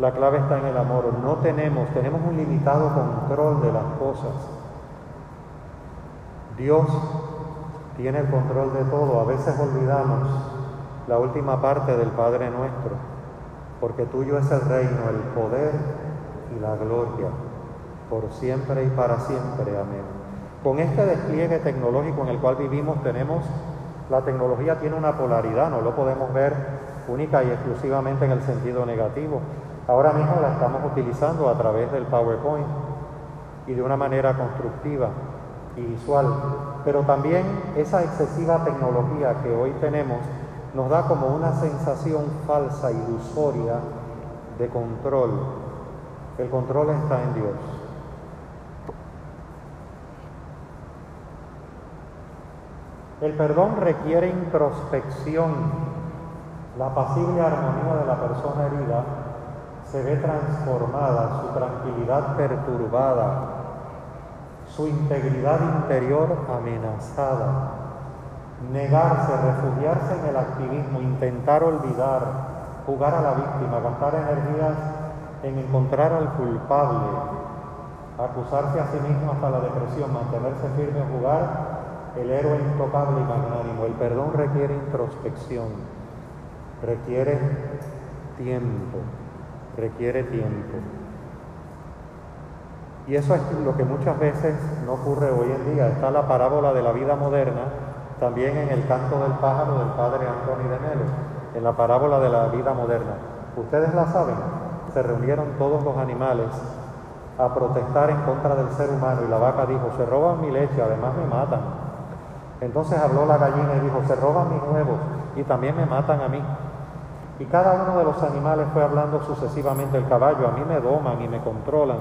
la clave está en el amor. No tenemos, tenemos un limitado control de las cosas. Dios tiene el control de todo. A veces olvidamos la última parte del Padre nuestro, porque tuyo es el reino, el poder y la gloria, por siempre y para siempre. Amén. Con este despliegue tecnológico en el cual vivimos tenemos, la tecnología tiene una polaridad, no lo podemos ver única y exclusivamente en el sentido negativo. Ahora mismo la estamos utilizando a través del PowerPoint y de una manera constructiva y visual pero también esa excesiva tecnología que hoy tenemos nos da como una sensación falsa, ilusoria de control. El control está en Dios. El perdón requiere introspección. La pasible armonía de la persona herida se ve transformada, su tranquilidad perturbada, su integridad interior amenazada, negarse, refugiarse en el activismo, intentar olvidar, jugar a la víctima, gastar energías en encontrar al culpable, acusarse a sí mismo hasta la depresión, mantenerse firme o jugar el héroe intocable y magnánimo. El perdón requiere introspección, requiere tiempo, requiere tiempo. Y eso es lo que muchas veces no ocurre hoy en día. Está la parábola de la vida moderna, también en el canto del pájaro del padre Antonio de Melo, en la parábola de la vida moderna. Ustedes la saben, se reunieron todos los animales a protestar en contra del ser humano y la vaca dijo, se roban mi leche, además me matan. Entonces habló la gallina y dijo, se roban mis huevos y también me matan a mí. Y cada uno de los animales fue hablando sucesivamente, el caballo, a mí me doman y me controlan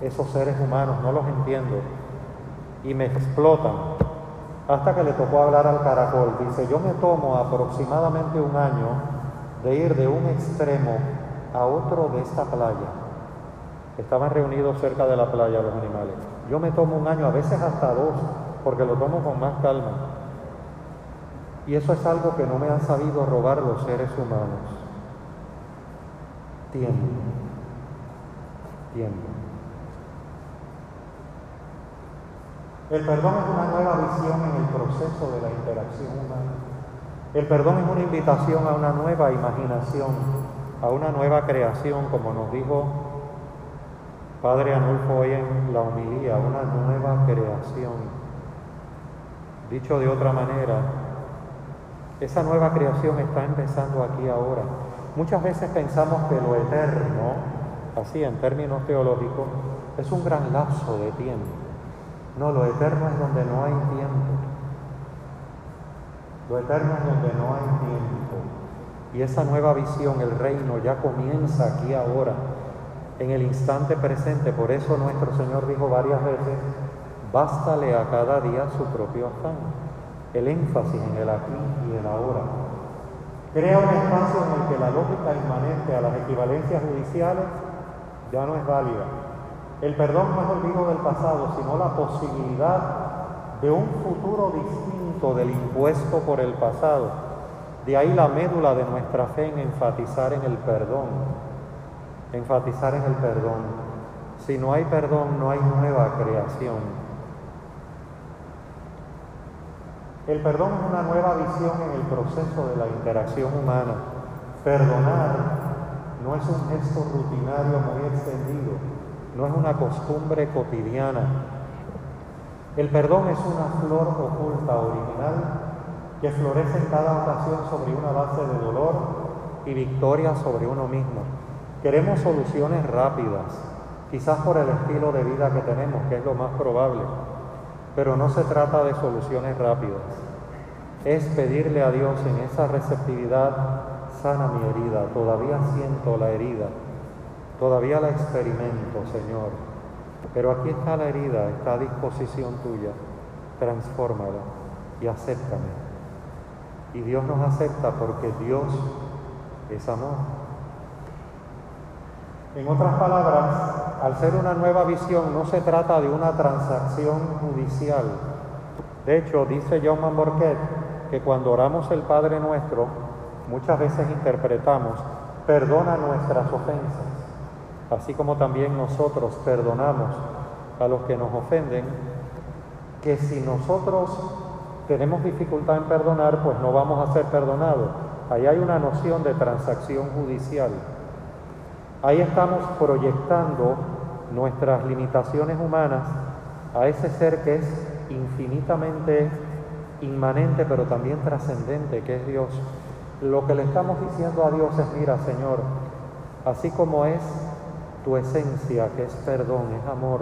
esos seres humanos, no los entiendo, y me explotan. Hasta que le tocó hablar al caracol. Dice, yo me tomo aproximadamente un año de ir de un extremo a otro de esta playa. Estaban reunidos cerca de la playa los animales. Yo me tomo un año, a veces hasta dos, porque lo tomo con más calma. Y eso es algo que no me han sabido robar los seres humanos. Tiempo. Tiempo. El perdón es una nueva visión en el proceso de la interacción humana. El perdón es una invitación a una nueva imaginación, a una nueva creación, como nos dijo Padre Anulfo hoy en la homilía, una nueva creación. Dicho de otra manera, esa nueva creación está empezando aquí ahora. Muchas veces pensamos que lo eterno, así en términos teológicos, es un gran lapso de tiempo. No, lo eterno es donde no hay tiempo. Lo eterno es donde no hay tiempo. Y esa nueva visión, el reino, ya comienza aquí ahora, en el instante presente. Por eso nuestro Señor dijo varias veces, bástale a cada día su propio afán. El énfasis en el aquí y el ahora. Crea un espacio en el que la lógica inmanente a las equivalencias judiciales ya no es válida. El perdón no es olvido del pasado, sino la posibilidad de un futuro distinto del impuesto por el pasado. De ahí la médula de nuestra fe en enfatizar en el perdón, enfatizar en el perdón. Si no hay perdón, no hay nueva creación. El perdón es una nueva visión en el proceso de la interacción humana. Perdonar no es un gesto rutinario muy extendido, no es una costumbre cotidiana. El perdón es una flor oculta original que florece en cada ocasión sobre una base de dolor y victoria sobre uno mismo. Queremos soluciones rápidas, quizás por el estilo de vida que tenemos, que es lo más probable pero no se trata de soluciones rápidas. Es pedirle a Dios en esa receptividad, sana mi herida, todavía siento la herida, todavía la experimento, Señor. Pero aquí está la herida, está a disposición tuya. Transfórmala y acéptame. Y Dios nos acepta porque Dios es amor. En otras palabras, al ser una nueva visión, no se trata de una transacción judicial. De hecho, dice John Mamborquet que cuando oramos el Padre Nuestro, muchas veces interpretamos, perdona nuestras ofensas, así como también nosotros perdonamos a los que nos ofenden, que si nosotros tenemos dificultad en perdonar, pues no vamos a ser perdonados. Ahí hay una noción de transacción judicial. Ahí estamos proyectando nuestras limitaciones humanas a ese ser que es infinitamente inmanente, pero también trascendente, que es Dios. Lo que le estamos diciendo a Dios es, mira, Señor, así como es tu esencia, que es perdón, es amor,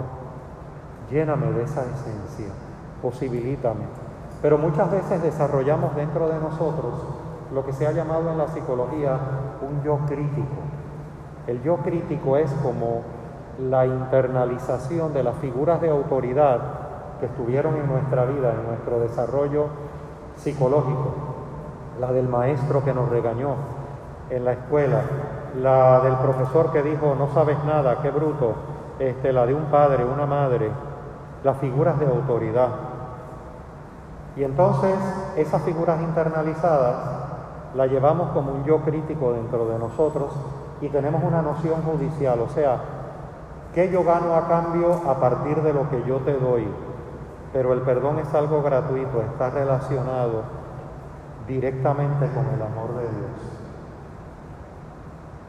lléname de esa esencia, posibilítame. Pero muchas veces desarrollamos dentro de nosotros lo que se ha llamado en la psicología un yo crítico. El yo crítico es como la internalización de las figuras de autoridad que estuvieron en nuestra vida, en nuestro desarrollo psicológico, la del maestro que nos regañó en la escuela, la del profesor que dijo no sabes nada, qué bruto, este, la de un padre, una madre, las figuras de autoridad. Y entonces esas figuras internalizadas las llevamos como un yo crítico dentro de nosotros y tenemos una noción judicial, o sea, ¿qué yo gano a cambio a partir de lo que yo te doy? Pero el perdón es algo gratuito, está relacionado directamente con el amor de Dios.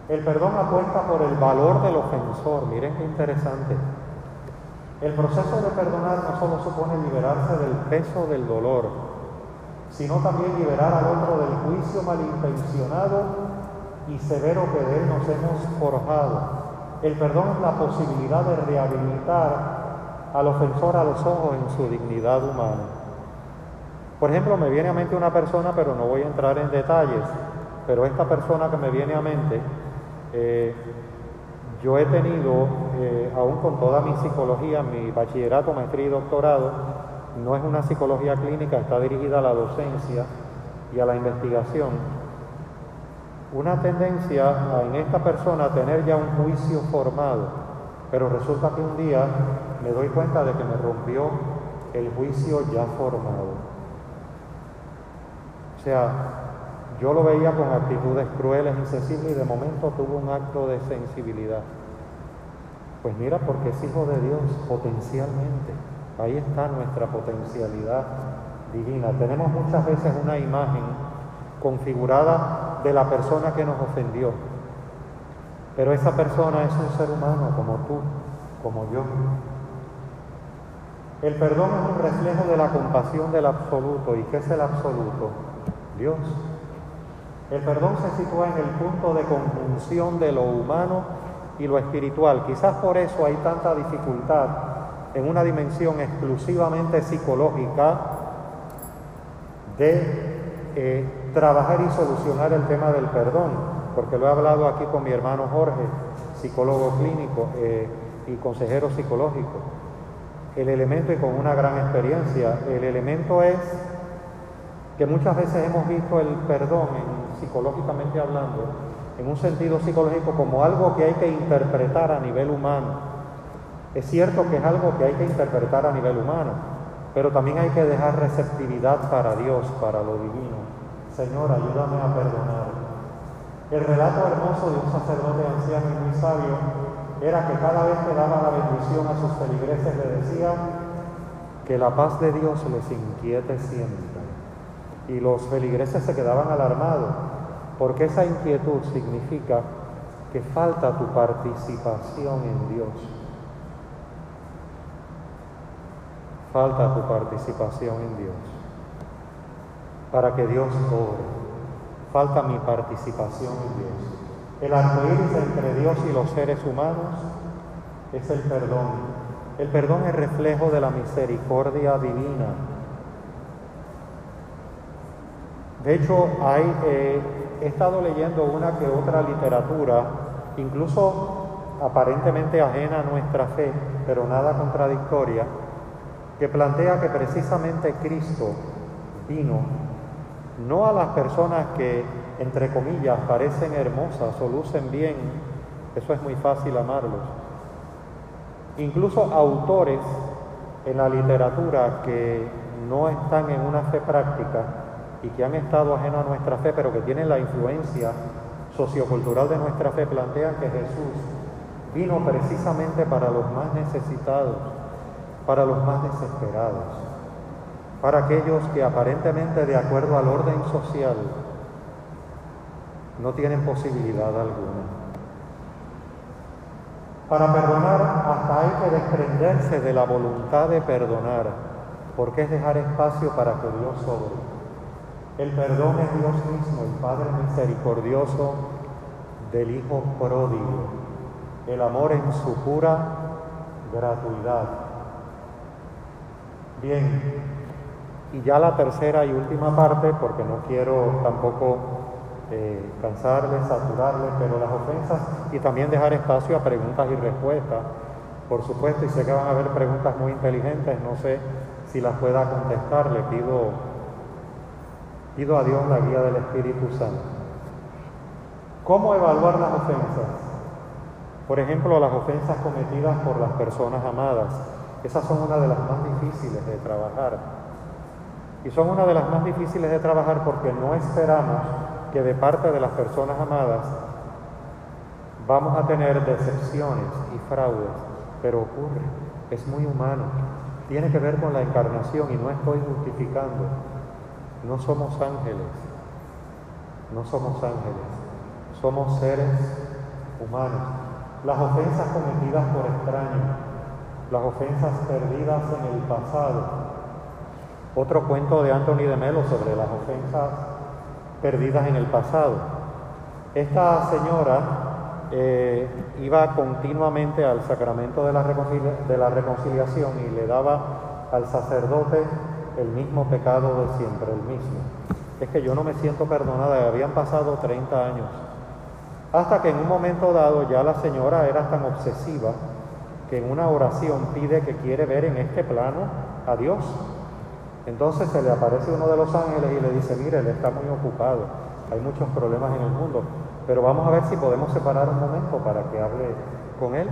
El perdón apuesta por el valor del ofensor, miren qué interesante. El proceso de perdonar no solo supone liberarse del peso del dolor, sino también liberar al otro del juicio malintencionado y severo que de Él nos hemos forjado. El perdón es la posibilidad de rehabilitar al ofensor a los ojos en su dignidad humana. Por ejemplo, me viene a mente una persona, pero no voy a entrar en detalles, pero esta persona que me viene a mente, eh, yo he tenido, eh, aún con toda mi psicología, mi bachillerato, maestría y doctorado, no es una psicología clínica, está dirigida a la docencia y a la investigación una tendencia en esta persona a tener ya un juicio formado, pero resulta que un día me doy cuenta de que me rompió el juicio ya formado. O sea, yo lo veía con actitudes crueles, insensibles y de momento tuvo un acto de sensibilidad. Pues mira, porque es hijo de Dios potencialmente. Ahí está nuestra potencialidad divina. Tenemos muchas veces una imagen configurada de la persona que nos ofendió. Pero esa persona es un ser humano como tú, como yo. El perdón es un reflejo de la compasión del absoluto. ¿Y qué es el absoluto? Dios. El perdón se sitúa en el punto de conjunción de lo humano y lo espiritual. Quizás por eso hay tanta dificultad en una dimensión exclusivamente psicológica de eh, trabajar y solucionar el tema del perdón, porque lo he hablado aquí con mi hermano Jorge, psicólogo clínico eh, y consejero psicológico. El elemento, y con una gran experiencia, el elemento es que muchas veces hemos visto el perdón, psicológicamente hablando, en un sentido psicológico como algo que hay que interpretar a nivel humano. Es cierto que es algo que hay que interpretar a nivel humano, pero también hay que dejar receptividad para Dios, para lo divino. Señor, ayúdame a perdonar. El relato hermoso de un sacerdote anciano y muy sabio era que cada vez que daba la bendición a sus feligreses le decía que la paz de Dios les inquiete siempre. Y los feligreses se quedaban alarmados, porque esa inquietud significa que falta tu participación en Dios. falta tu participación en Dios. Para que Dios obre, falta mi participación en Dios. El arcoíris entre Dios y los seres humanos es el perdón. El perdón es reflejo de la misericordia divina. De hecho, hay, eh, he estado leyendo una que otra literatura, incluso aparentemente ajena a nuestra fe, pero nada contradictoria, que plantea que precisamente Cristo vino no a las personas que, entre comillas, parecen hermosas o lucen bien, eso es muy fácil amarlos. Incluso autores en la literatura que no están en una fe práctica y que han estado ajenos a nuestra fe, pero que tienen la influencia sociocultural de nuestra fe, plantean que Jesús vino precisamente para los más necesitados para los más desesperados, para aquellos que aparentemente de acuerdo al orden social no tienen posibilidad alguna. Para perdonar hasta hay que desprenderse de la voluntad de perdonar, porque es dejar espacio para que Dios sobre. El perdón es Dios mismo, el Padre misericordioso del Hijo pródigo, el amor en su pura gratuidad. Bien, y ya la tercera y última parte, porque no quiero tampoco eh, cansarles, saturarles, pero las ofensas y también dejar espacio a preguntas y respuestas, por supuesto, y sé que van a haber preguntas muy inteligentes, no sé si las pueda contestar, le pido, pido a Dios la guía del Espíritu Santo. ¿Cómo evaluar las ofensas? Por ejemplo, las ofensas cometidas por las personas amadas. Esas son una de las más difíciles de trabajar. Y son una de las más difíciles de trabajar porque no esperamos que de parte de las personas amadas vamos a tener decepciones y fraudes, pero ocurre, es muy humano, tiene que ver con la encarnación y no estoy justificando. No somos ángeles, no somos ángeles, somos seres humanos. Las ofensas cometidas por extraños, las ofensas perdidas en el pasado. Otro cuento de Anthony de Melo sobre las ofensas perdidas en el pasado. Esta señora eh, iba continuamente al sacramento de la, de la reconciliación y le daba al sacerdote el mismo pecado de siempre, el mismo. Es que yo no me siento perdonada, habían pasado 30 años. Hasta que en un momento dado ya la señora era tan obsesiva que en una oración pide que quiere ver en este plano a Dios. Entonces se le aparece uno de los ángeles y le dice, mire, él está muy ocupado, hay muchos problemas en el mundo, pero vamos a ver si podemos separar un momento para que hable con él.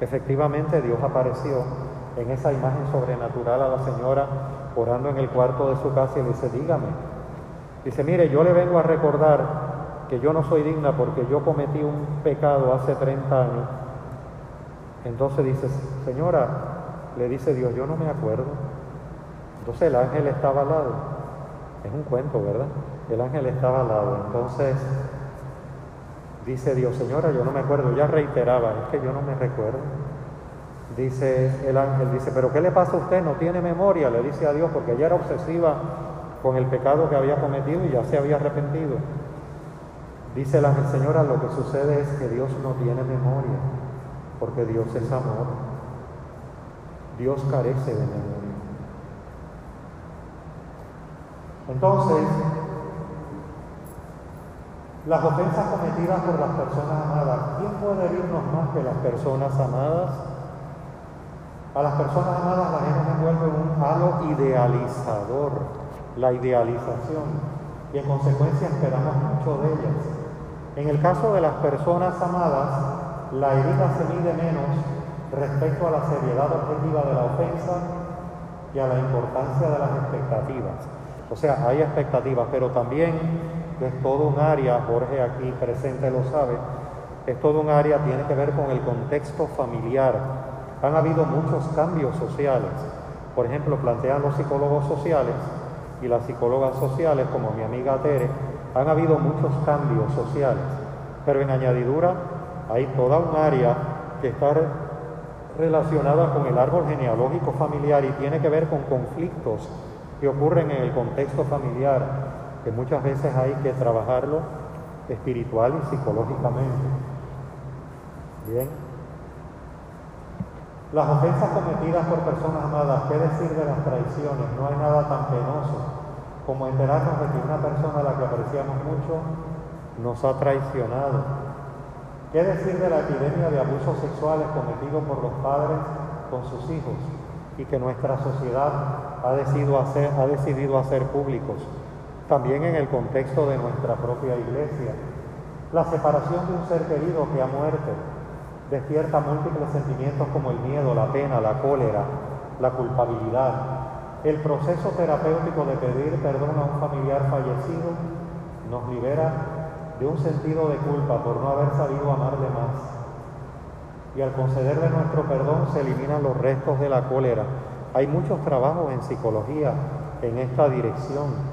Efectivamente Dios apareció en esa imagen sobrenatural a la señora orando en el cuarto de su casa y le dice, dígame, dice, mire, yo le vengo a recordar que yo no soy digna porque yo cometí un pecado hace 30 años entonces dice, señora, le dice Dios, yo no me acuerdo. Entonces el ángel estaba al lado. Es un cuento, ¿verdad? El ángel estaba al lado. Entonces dice Dios, señora, yo no me acuerdo. Ya reiteraba, es que yo no me recuerdo. Dice el ángel, dice, pero ¿qué le pasa a usted? No tiene memoria, le dice a Dios, porque ella era obsesiva con el pecado que había cometido y ya se había arrepentido. Dice el ángel, señora, lo que sucede es que Dios no tiene memoria porque Dios es amor. Dios carece de memoria. Entonces, las ofensas cometidas por las personas amadas, ¿quién puede herirnos más que las personas amadas? A las personas amadas las hemos envuelto en un halo idealizador, la idealización, y en consecuencia esperamos mucho de ellas. En el caso de las personas amadas, la herida se mide menos respecto a la seriedad objetiva de la ofensa y a la importancia de las expectativas. O sea, hay expectativas, pero también es todo un área, Jorge aquí presente lo sabe, es todo un área, tiene que ver con el contexto familiar. Han habido muchos cambios sociales. Por ejemplo, plantean los psicólogos sociales y las psicólogas sociales, como mi amiga Tere, han habido muchos cambios sociales. Pero en añadidura hay toda un área que está relacionada con el árbol genealógico familiar y tiene que ver con conflictos que ocurren en el contexto familiar, que muchas veces hay que trabajarlo espiritual y psicológicamente. Bien. Las ofensas cometidas por personas amadas, ¿qué decir de las traiciones? No hay nada tan penoso como enterarnos de que una persona a la que apreciamos mucho nos ha traicionado. ¿Qué decir de la epidemia de abusos sexuales cometidos por los padres con sus hijos y que nuestra sociedad ha decidido hacer, ha decidido hacer públicos? También en el contexto de nuestra propia iglesia. La separación de un ser querido que ha muerto despierta múltiples sentimientos como el miedo, la pena, la cólera, la culpabilidad. El proceso terapéutico de pedir perdón a un familiar fallecido nos libera de un sentido de culpa por no haber sabido amarle más. Y al concederle nuestro perdón se eliminan los restos de la cólera. Hay muchos trabajos en psicología en esta dirección.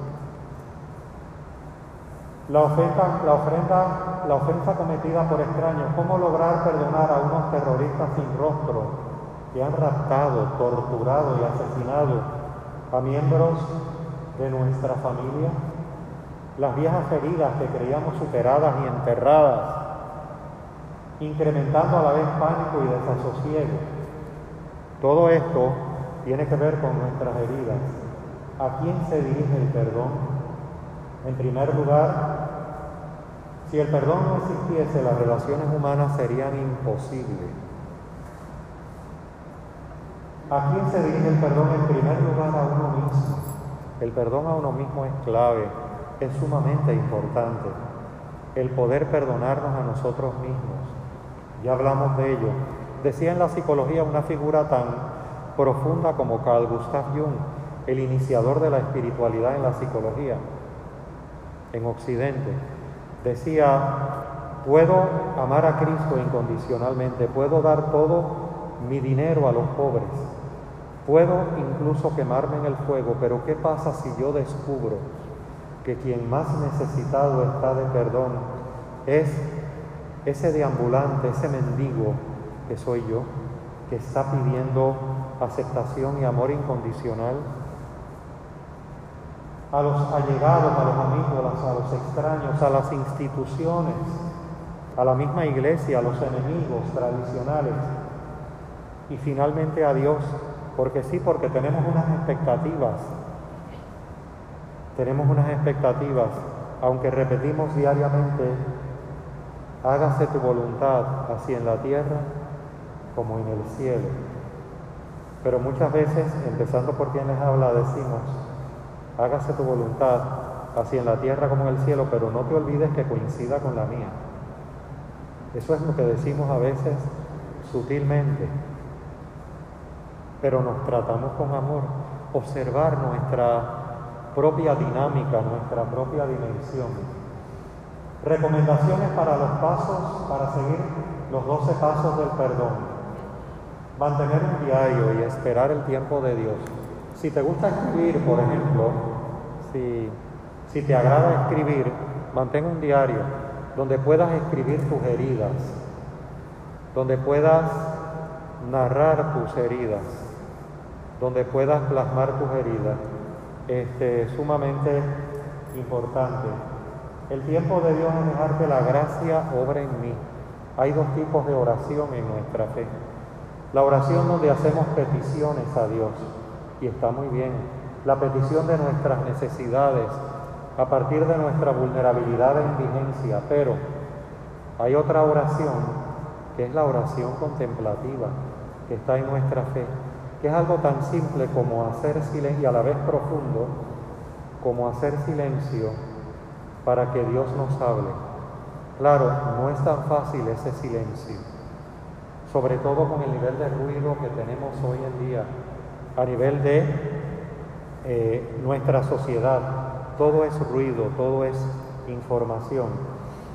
La ofensa, la, ofrenda, la ofensa cometida por extraños, cómo lograr perdonar a unos terroristas sin rostro que han raptado, torturado y asesinado a miembros de nuestra familia, las viejas heridas que creíamos superadas y enterradas, incrementando a la vez pánico y desasosiego. Todo esto tiene que ver con nuestras heridas. ¿A quién se dirige el perdón? En primer lugar, si el perdón no existiese, las relaciones humanas serían imposibles. ¿A quién se dirige el perdón? En primer lugar, a uno mismo. El perdón a uno mismo es clave, es sumamente importante. El poder perdonarnos a nosotros mismos. Ya hablamos de ello. Decía en la psicología una figura tan profunda como Carl Gustav Jung, el iniciador de la espiritualidad en la psicología en Occidente. Decía, puedo amar a Cristo incondicionalmente, puedo dar todo mi dinero a los pobres, puedo incluso quemarme en el fuego, pero ¿qué pasa si yo descubro que quien más necesitado está de perdón es ese deambulante, ese mendigo que soy yo, que está pidiendo aceptación y amor incondicional? A los allegados, a los amigos, a los extraños, a las instituciones, a la misma iglesia, a los enemigos tradicionales. Y finalmente a Dios, porque sí, porque tenemos unas expectativas, tenemos unas expectativas, aunque repetimos diariamente, hágase tu voluntad así en la tierra como en el cielo. Pero muchas veces, empezando por quien les habla, decimos, hágase tu voluntad, así en la tierra como en el cielo, pero no te olvides que coincida con la mía. Eso es lo que decimos a veces sutilmente, pero nos tratamos con amor, observar nuestra propia dinámica, nuestra propia dimensión. Recomendaciones para los pasos, para seguir los doce pasos del perdón. Mantener un diario y esperar el tiempo de Dios. Si te gusta escribir, por ejemplo, si, te agrada escribir, mantén un diario donde puedas escribir tus heridas, donde puedas narrar tus heridas, donde puedas plasmar tus heridas. Este, sumamente importante. El tiempo de Dios es dejar que la gracia obra en mí. Hay dos tipos de oración en nuestra fe. La oración donde hacemos peticiones a Dios y está muy bien. La petición de nuestras necesidades a partir de nuestra vulnerabilidad e indigencia, pero hay otra oración que es la oración contemplativa que está en nuestra fe, que es algo tan simple como hacer silencio y a la vez profundo como hacer silencio para que Dios nos hable. Claro, no es tan fácil ese silencio, sobre todo con el nivel de ruido que tenemos hoy en día, a nivel de eh, nuestra sociedad. Todo es ruido, todo es información.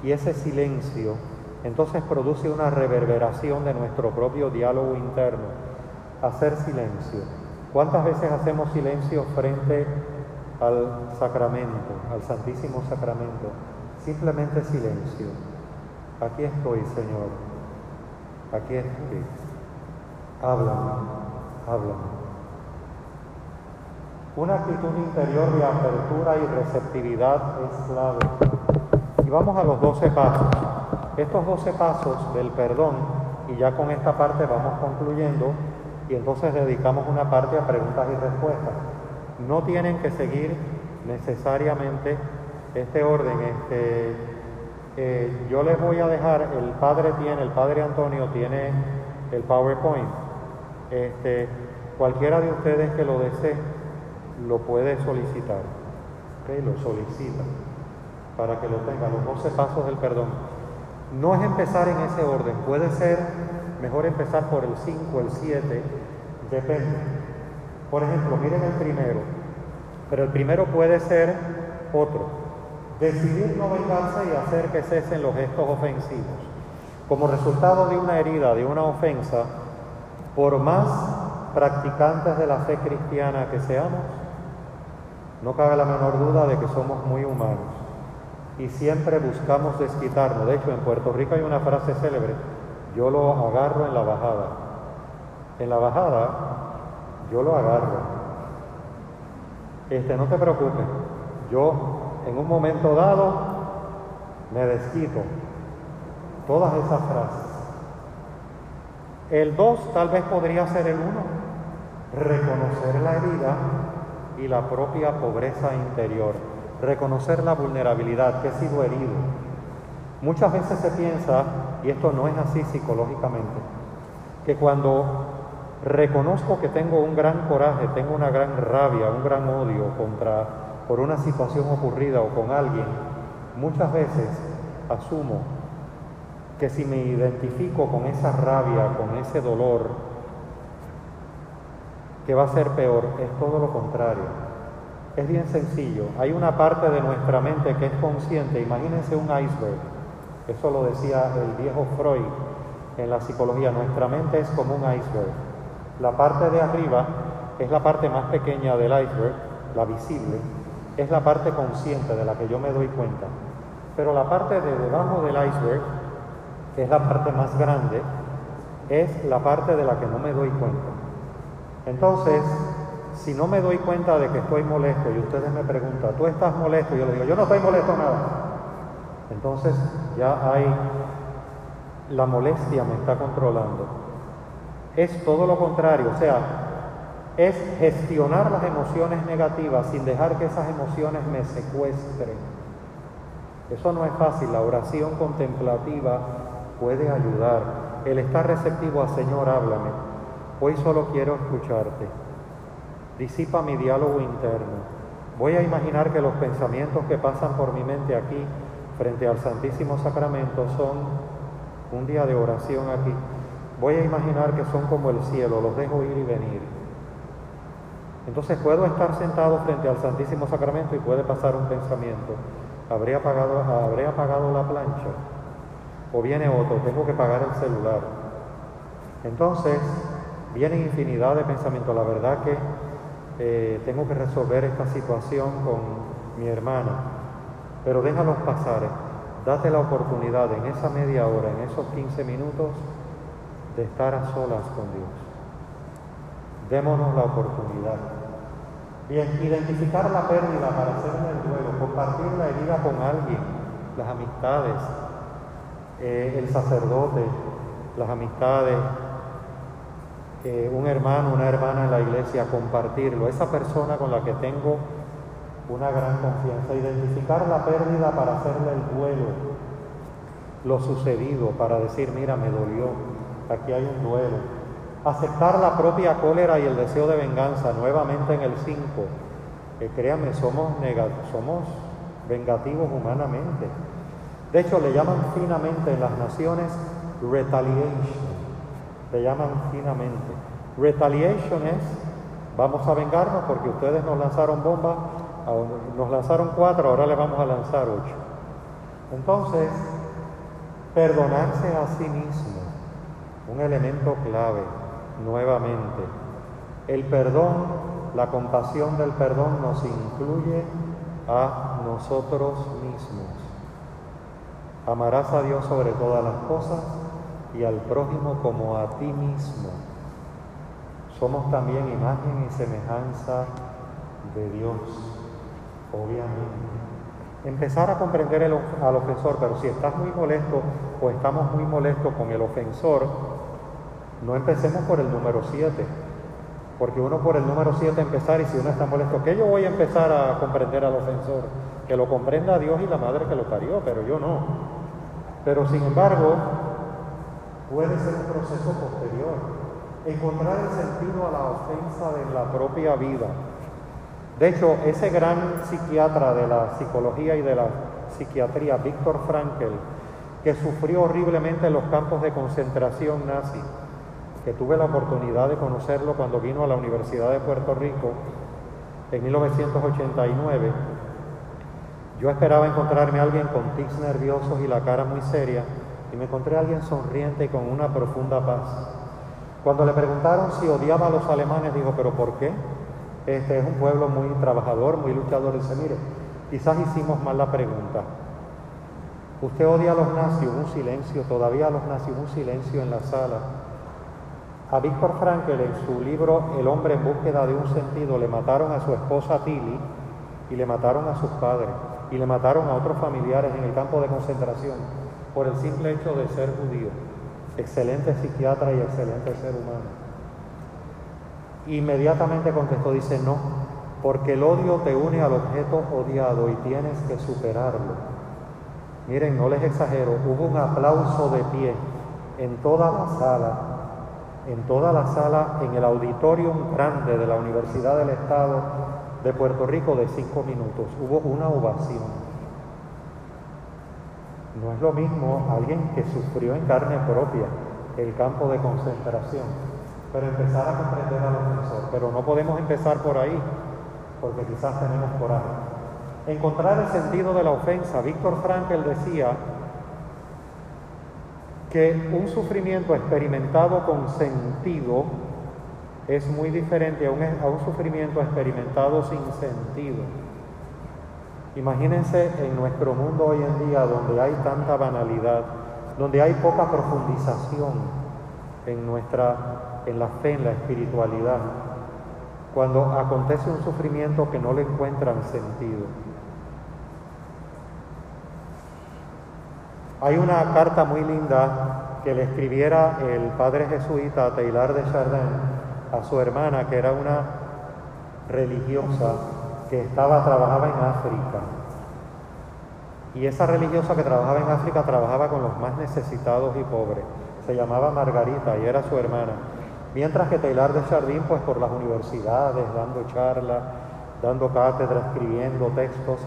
Y ese silencio entonces produce una reverberación de nuestro propio diálogo interno. Hacer silencio. ¿Cuántas veces hacemos silencio frente al sacramento, al Santísimo Sacramento? Simplemente silencio. Aquí estoy, Señor. Aquí estoy. Háblame, háblame. Una actitud interior de apertura y receptividad es clave. Y vamos a los 12 pasos. Estos 12 pasos del perdón, y ya con esta parte vamos concluyendo, y entonces dedicamos una parte a preguntas y respuestas. No tienen que seguir necesariamente este orden. Este, eh, yo les voy a dejar, el padre tiene, el padre Antonio tiene el PowerPoint. Este, cualquiera de ustedes que lo desee lo puede solicitar. Lo solicita para que lo tenga, los 12 pasos del perdón. No es empezar en ese orden, puede ser mejor empezar por el 5, el 7, depende. Por ejemplo, miren el primero, pero el primero puede ser otro. Decidir no vengarse y hacer que cesen los gestos ofensivos. Como resultado de una herida, de una ofensa, por más practicantes de la fe cristiana que seamos, no cabe la menor duda de que somos muy humanos y siempre buscamos desquitarnos. De hecho, en Puerto Rico hay una frase célebre, yo lo agarro en la bajada. En la bajada, yo lo agarro. Este, no te preocupes, yo en un momento dado me desquito. Todas esas frases. El dos tal vez podría ser el uno, reconocer la herida y la propia pobreza interior, reconocer la vulnerabilidad, que he sido herido. Muchas veces se piensa, y esto no es así psicológicamente, que cuando reconozco que tengo un gran coraje, tengo una gran rabia, un gran odio contra por una situación ocurrida o con alguien, muchas veces asumo que si me identifico con esa rabia, con ese dolor, que va a ser peor, es todo lo contrario. Es bien sencillo. Hay una parte de nuestra mente que es consciente. Imagínense un iceberg. Eso lo decía el viejo Freud en la psicología. Nuestra mente es como un iceberg. La parte de arriba es la parte más pequeña del iceberg, la visible. Es la parte consciente de la que yo me doy cuenta. Pero la parte de debajo del iceberg, que es la parte más grande, es la parte de la que no me doy cuenta. Entonces, si no me doy cuenta de que estoy molesto y ustedes me preguntan, ¿tú estás molesto? Yo les digo, yo no estoy molesto nada. Entonces ya hay, la molestia me está controlando. Es todo lo contrario, o sea, es gestionar las emociones negativas sin dejar que esas emociones me secuestren. Eso no es fácil, la oración contemplativa puede ayudar. El estar receptivo a Señor, háblame Hoy solo quiero escucharte. Disipa mi diálogo interno. Voy a imaginar que los pensamientos que pasan por mi mente aquí, frente al Santísimo Sacramento, son un día de oración aquí. Voy a imaginar que son como el cielo, los dejo ir y venir. Entonces puedo estar sentado frente al Santísimo Sacramento y puede pasar un pensamiento. ¿Habré apagado, ¿Habré apagado la plancha? O viene otro, tengo que pagar el celular. Entonces, vienen infinidad de pensamientos. La verdad que eh, tengo que resolver esta situación con mi hermana, pero déjalos pasar. Date la oportunidad en esa media hora, en esos 15 minutos, de estar a solas con Dios. Démonos la oportunidad. Bien, identificar la pérdida para hacerle el duelo, compartir la herida con alguien, las amistades, eh, el sacerdote, las amistades, un hermano, una hermana en la iglesia, compartirlo, esa persona con la que tengo una gran confianza, identificar la pérdida para hacerle el duelo, lo sucedido, para decir, mira, me dolió, aquí hay un duelo, aceptar la propia cólera y el deseo de venganza, nuevamente en el 5, créanme, somos, somos vengativos humanamente. De hecho, le llaman finamente en las naciones retaliation. Le llaman finamente. Retaliation es, vamos a vengarnos porque ustedes nos lanzaron bombas, nos lanzaron cuatro, ahora le vamos a lanzar ocho. Entonces, perdonarse a sí mismo, un elemento clave, nuevamente. El perdón la compasión del perdón nos incluye a nosotros mismos. Amarás a Dios sobre todas las cosas y al prójimo como a ti mismo. Somos también imagen y semejanza de Dios, obviamente. Empezar a comprender al ofensor, pero si estás muy molesto o estamos muy molestos con el ofensor, no empecemos por el número 7 porque uno por el número 7 empezar y si uno está molesto, que yo voy a empezar a comprender al ofensor, que lo comprenda Dios y la madre que lo parió, pero yo no. Pero sin embargo, puede ser un proceso posterior. Encontrar el sentido a la ofensa de la propia vida. De hecho, ese gran psiquiatra de la psicología y de la psiquiatría, Víctor Frankl, que sufrió horriblemente en los campos de concentración nazi, que tuve la oportunidad de conocerlo cuando vino a la Universidad de Puerto Rico en 1989. Yo esperaba encontrarme a alguien con tics nerviosos y la cara muy seria y me encontré a alguien sonriente y con una profunda paz. Cuando le preguntaron si odiaba a los alemanes, dijo, pero ¿por qué? Este es un pueblo muy trabajador, muy luchador. Dice, mire, quizás hicimos mal la pregunta. Usted odia a los nazis, un silencio, todavía a los nazis, un silencio en la sala. A Víctor Frankl en su libro El hombre en búsqueda de un sentido le mataron a su esposa Tilly y le mataron a sus padres y le mataron a otros familiares en el campo de concentración por el simple hecho de ser judío. Excelente psiquiatra y excelente ser humano. Inmediatamente contestó, dice, no, porque el odio te une al objeto odiado y tienes que superarlo. Miren, no les exagero, hubo un aplauso de pie en toda la sala en toda la sala, en el auditorium grande de la Universidad del Estado de Puerto Rico de cinco minutos. Hubo una ovación. No es lo mismo alguien que sufrió en carne propia el campo de concentración, pero empezar a comprender al ofensor. Pero no podemos empezar por ahí, porque quizás tenemos coraje. Encontrar el sentido de la ofensa. Víctor Frankl decía que un sufrimiento experimentado con sentido es muy diferente a un, a un, sufrimiento experimentado sin sentido. Imagínense en nuestro mundo hoy en día donde hay tanta banalidad, donde hay poca profundización en nuestra en la fe, en la espiritualidad, cuando acontece un sufrimiento que no le encuentran sentido. Hay una carta muy linda que le escribiera el padre jesuita Taylor de Chardin a su hermana, que era una religiosa que estaba, trabajaba en África. Y esa religiosa que trabajaba en África trabajaba con los más necesitados y pobres. Se llamaba Margarita y era su hermana. Mientras que Taylor de Chardin, pues por las universidades, dando charlas, dando cátedra, escribiendo textos.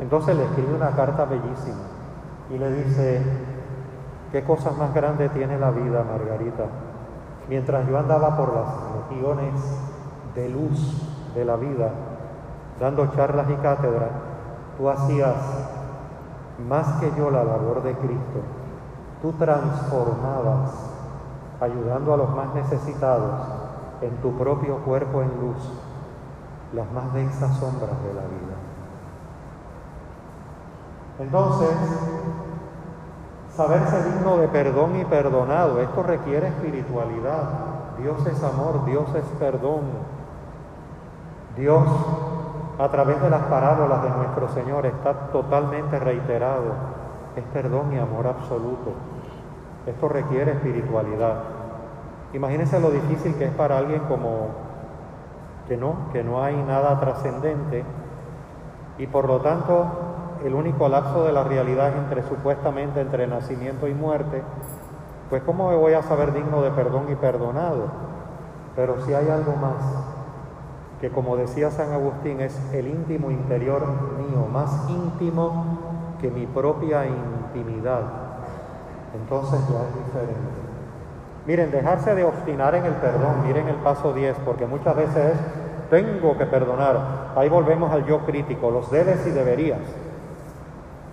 Entonces le escribe una carta bellísima y le dice, ¿qué cosas más grandes tiene la vida, Margarita? Mientras yo andaba por las regiones de luz de la vida, dando charlas y cátedras, tú hacías más que yo la labor de Cristo. Tú transformabas, ayudando a los más necesitados, en tu propio cuerpo en luz, las más densas sombras de la vida. Entonces, saberse digno de perdón y perdonado, esto requiere espiritualidad. Dios es amor, Dios es perdón. Dios, a través de las parábolas de nuestro Señor, está totalmente reiterado. Es perdón y amor absoluto. Esto requiere espiritualidad. Imagínense lo difícil que es para alguien como que no, que no hay nada trascendente y por lo tanto el único lapso de la realidad entre supuestamente entre nacimiento y muerte, pues ¿cómo me voy a saber digno de perdón y perdonado? Pero si hay algo más, que como decía San Agustín, es el íntimo interior mío, más íntimo que mi propia intimidad, entonces ya es diferente. Miren, dejarse de obstinar en el perdón, miren el paso 10, porque muchas veces es, tengo que perdonar. Ahí volvemos al yo crítico, los debes y deberías.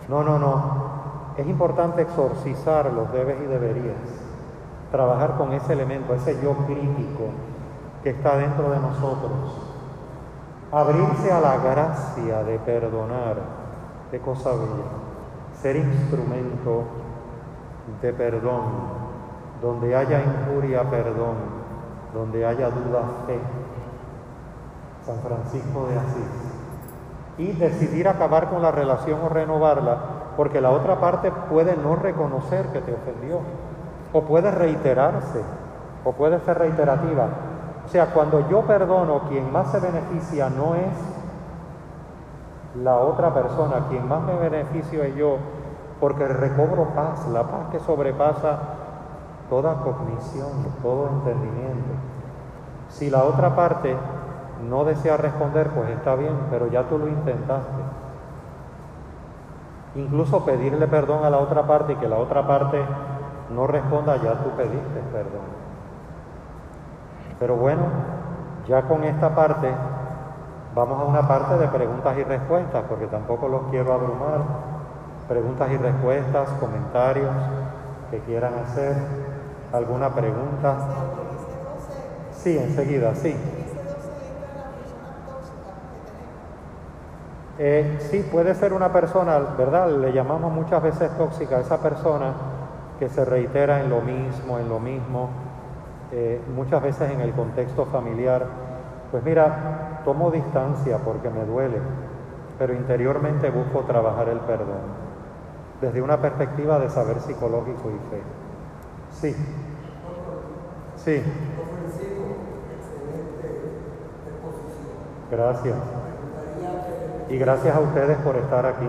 No, no, no. Es importante exorcizar los debes y deberías. Trabajar con ese elemento, ese yo crítico que está dentro de nosotros. Abrirse a la gracia de perdonar. Qué cosa bella. Ser instrumento de perdón. Donde haya injuria, perdón. Donde haya duda, fe. San Francisco de Asís. Y decidir acabar con la relación o renovarla, porque la otra parte puede no reconocer que te ofendió, o puede reiterarse, o puede ser reiterativa. O sea, cuando yo perdono, quien más se beneficia no es la otra persona, quien más me beneficio es yo, porque recobro paz, la paz que sobrepasa toda cognición, todo entendimiento. Si la otra parte no desea responder, pues está bien, pero ya tú lo intentaste. Incluso pedirle perdón a la otra parte y que la otra parte no responda, ya tú pediste perdón. Pero bueno, ya con esta parte vamos a una parte de preguntas y respuestas, porque tampoco los quiero abrumar. Preguntas y respuestas, comentarios que quieran hacer, alguna pregunta. Sí, enseguida, sí. Eh, sí, puede ser una persona, ¿verdad? Le llamamos muchas veces tóxica a esa persona que se reitera en lo mismo, en lo mismo, eh, muchas veces en el contexto familiar. Pues mira, tomo distancia porque me duele, pero interiormente busco trabajar el perdón desde una perspectiva de saber psicológico y fe. Sí. Sí. Gracias. Y gracias a ustedes por estar aquí.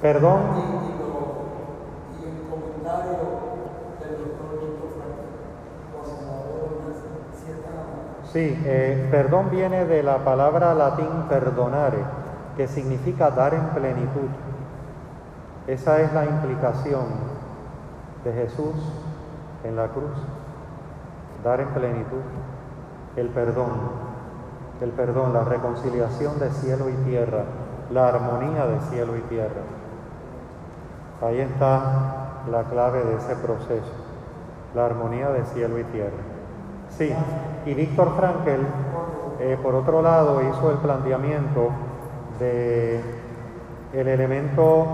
Perdón. Sí, eh, perdón viene de la palabra latín perdonare, que significa dar en plenitud. Esa es la implicación de Jesús en la cruz. Dar en plenitud el perdón, el perdón, la reconciliación de cielo y tierra, la armonía de cielo y tierra. Ahí está la clave de ese proceso, la armonía de cielo y tierra. Sí, y Víctor Frankel, eh, por otro lado, hizo el planteamiento de el elemento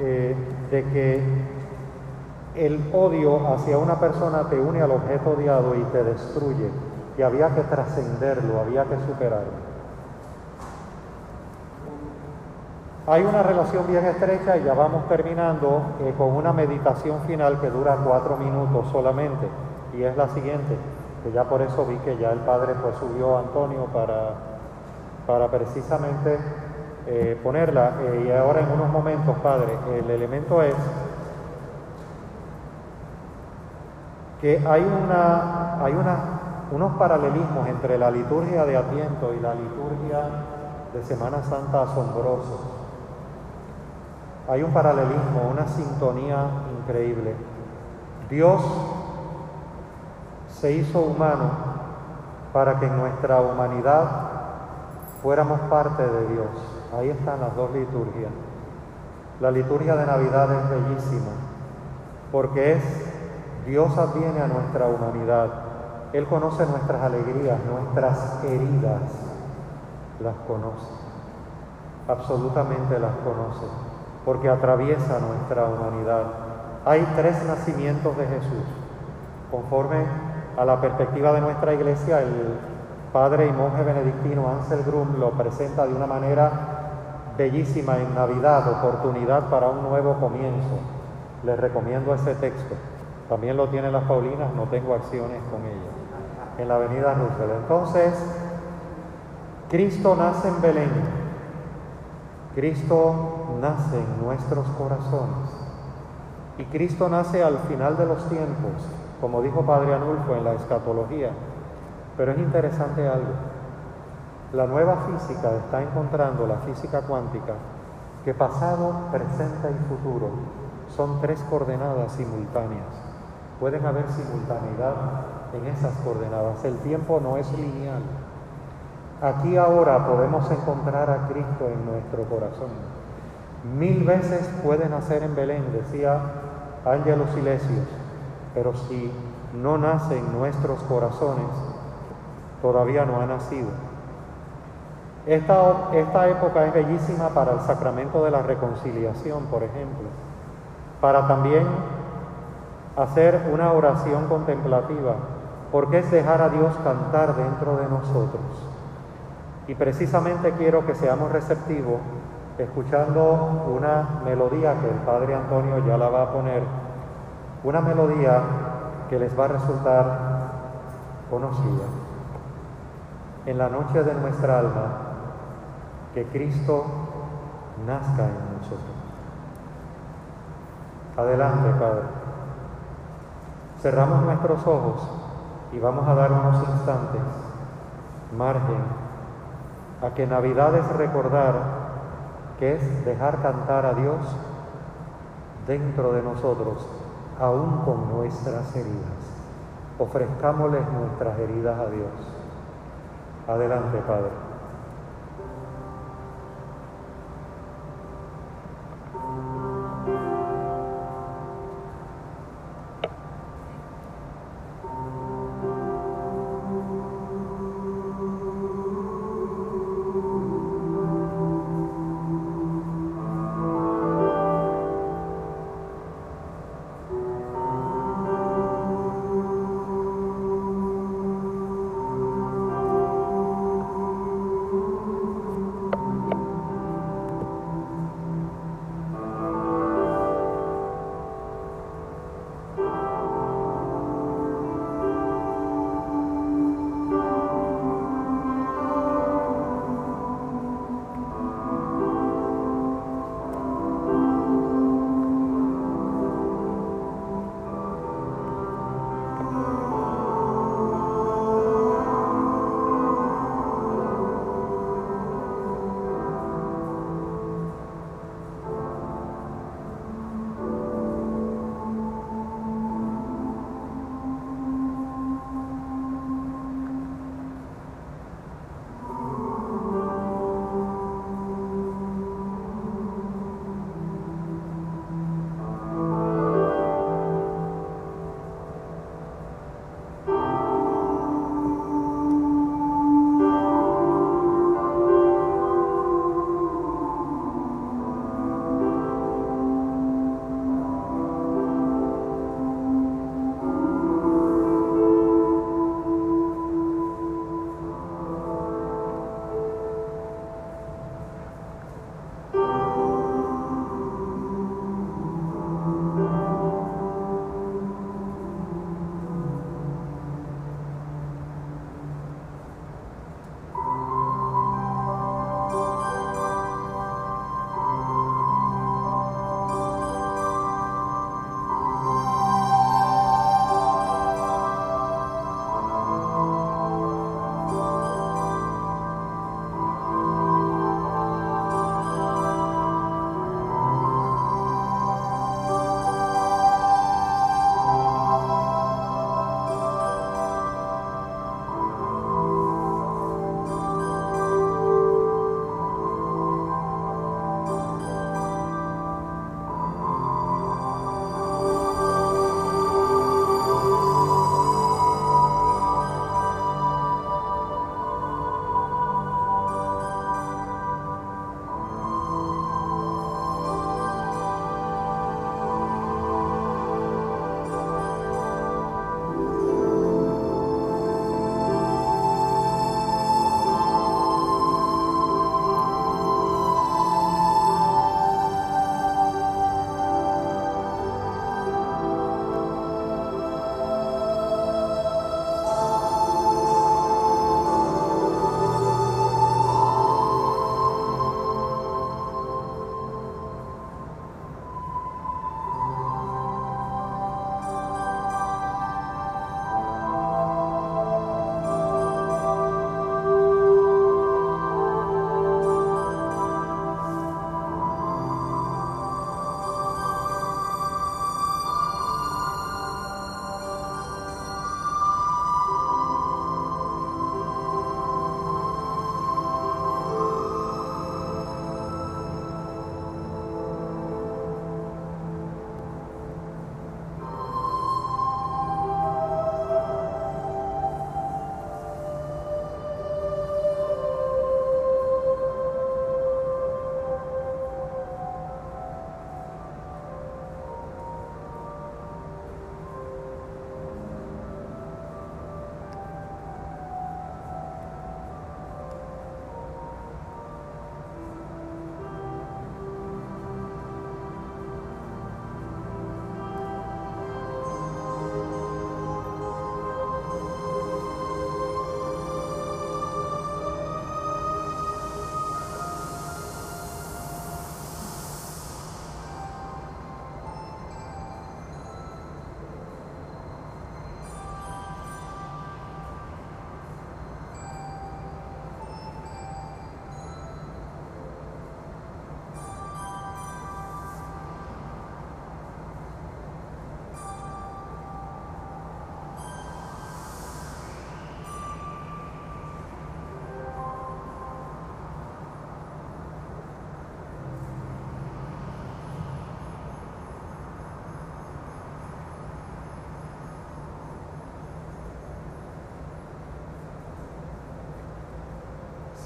eh, de que el odio hacia una persona te une al objeto odiado y te destruye, y había que trascenderlo, había que superarlo. Hay una relación bien estrecha y ya vamos terminando eh, con una meditación final que dura cuatro minutos solamente y es la siguiente, que ya por eso vi que ya el Padre pues subió a Antonio para, para precisamente eh, ponerla. Eh, y ahora en unos momentos, Padre, el elemento es que hay, una, hay unos paralelismos entre la liturgia de Adviento y la liturgia de Semana Santa asombrosos. Hay un paralelismo, una sintonía increíble. Dios se hizo humano para que en nuestra humanidad fuéramos parte de Dios. Ahí están las dos liturgias. La liturgia de Navidad es bellísima porque es Dios adviene a nuestra humanidad. Él conoce nuestras alegrías, nuestras heridas, las conoce. Absolutamente las conoce porque atraviesa nuestra humanidad. Hay tres nacimientos de Jesús. Conforme a la perspectiva de nuestra iglesia, el padre y monje benedictino Ansel Grum lo presenta de una manera bellísima en Navidad, oportunidad para un nuevo comienzo. Les recomiendo ese texto. También lo tienen las Paulinas, no tengo acciones con ella. En la avenida Roosevelt. Entonces, Cristo nace en Belén Cristo nace en nuestros corazones y Cristo nace al final de los tiempos, como dijo Padre Anulfo en la escatología. Pero es interesante algo. La nueva física está encontrando, la física cuántica, que pasado, presente y futuro son tres coordenadas simultáneas. Pueden haber simultaneidad en esas coordenadas. El tiempo no es lineal. Aquí ahora podemos encontrar a Cristo en nuestro corazón. Mil veces puede nacer en Belén, decía Ángelos Silesios, pero si no nace en nuestros corazones, todavía no ha nacido. Esta, esta época es bellísima para el sacramento de la reconciliación, por ejemplo, para también hacer una oración contemplativa, porque es dejar a Dios cantar dentro de nosotros. Y precisamente quiero que seamos receptivos escuchando una melodía que el Padre Antonio ya la va a poner, una melodía que les va a resultar conocida. En la noche de nuestra alma, que Cristo nazca en nosotros. Adelante, Padre. Cerramos nuestros ojos y vamos a dar unos instantes margen a que Navidad es recordar que es dejar cantar a Dios dentro de nosotros, aún con nuestras heridas. Ofrezcámosles nuestras heridas a Dios. Adelante, Padre.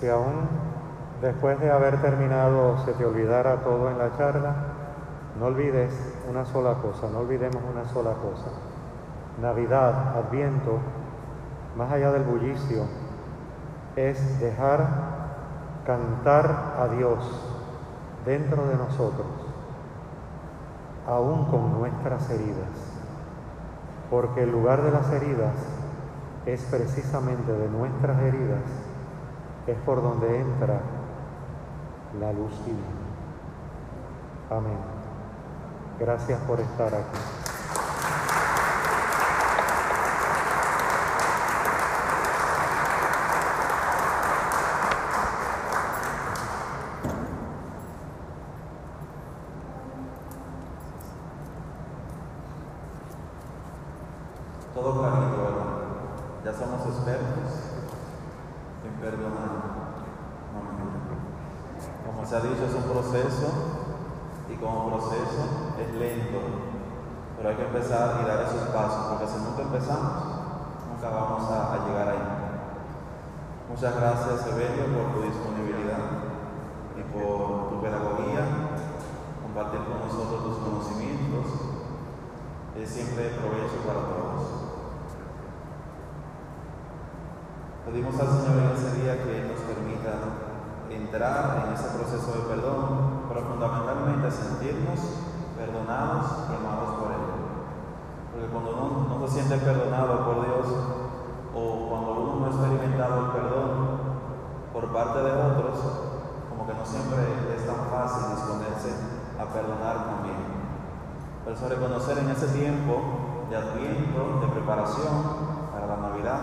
Si aún después de haber terminado se te olvidara todo en la charla, no olvides una sola cosa, no olvidemos una sola cosa. Navidad, Adviento, más allá del bullicio, es dejar cantar a Dios dentro de nosotros, aún con nuestras heridas, porque el lugar de las heridas es precisamente de nuestras heridas, es por donde entra la luz divina. Amén. Gracias por estar aquí. Todo clarito, ¿verdad? Ya somos expertos en perdonar. Amén. Como se ha dicho, es un proceso y como proceso es lento, pero hay que empezar y dar esos pasos, porque si nunca empezamos, nunca vamos a, llegar ahí. Muchas gracias, Evelio, por tu disponibilidad y por tu pedagogía, compartir con nosotros tus conocimientos. Es siempre provecho para todos. Pedimos al Señor en ese día que nos permita entrar en ese proceso de perdón, pero fundamentalmente sentirnos perdonados y amados por Él. Porque cuando uno no se siente perdonado por Dios, o cuando uno no ha experimentado el perdón por parte de otros, como que no siempre es tan fácil disponerse a perdonar también. Por eso reconocer en ese tiempo de adviento, de preparación para la Navidad,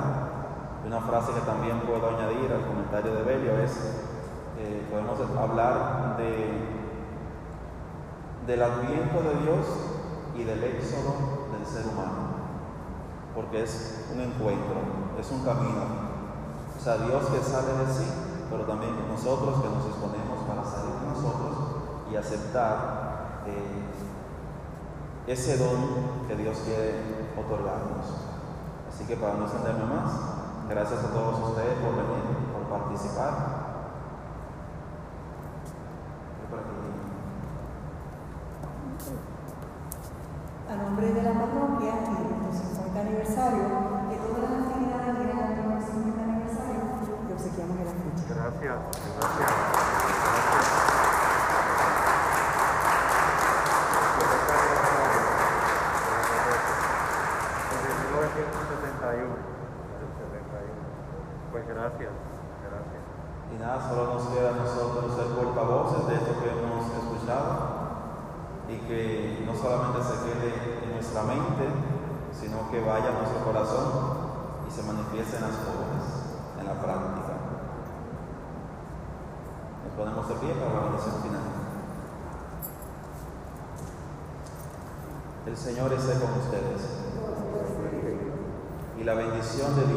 una frase que también puedo añadir al comentario de Belio es, eh, podemos hablar de, del adviento de Dios y del éxodo del ser humano, porque es un encuentro, es un camino. O sea, Dios que sale de sí, pero también nosotros que nos disponemos para salir de nosotros y aceptar eh, ese don que Dios quiere otorgarnos. Así que para no extenderme más, Gracias a todos ustedes por venir, por participar. A nombre de la parroquia y de nuestro 50 aniversario, de todas las actividades ligadas a nuestro 50 aniversario, le obsequiamos el afiche. Gracias, gracias. Pues gracias, gracias. Y nada, solo nos queda a nosotros ser portavoces de esto que hemos escuchado y que no solamente se quede en nuestra mente, sino que vaya a nuestro corazón y se manifieste en las jóvenes, en la práctica. Nos ponemos de pie para la bendición final. El Señor esté con ustedes. Y la bendición de Dios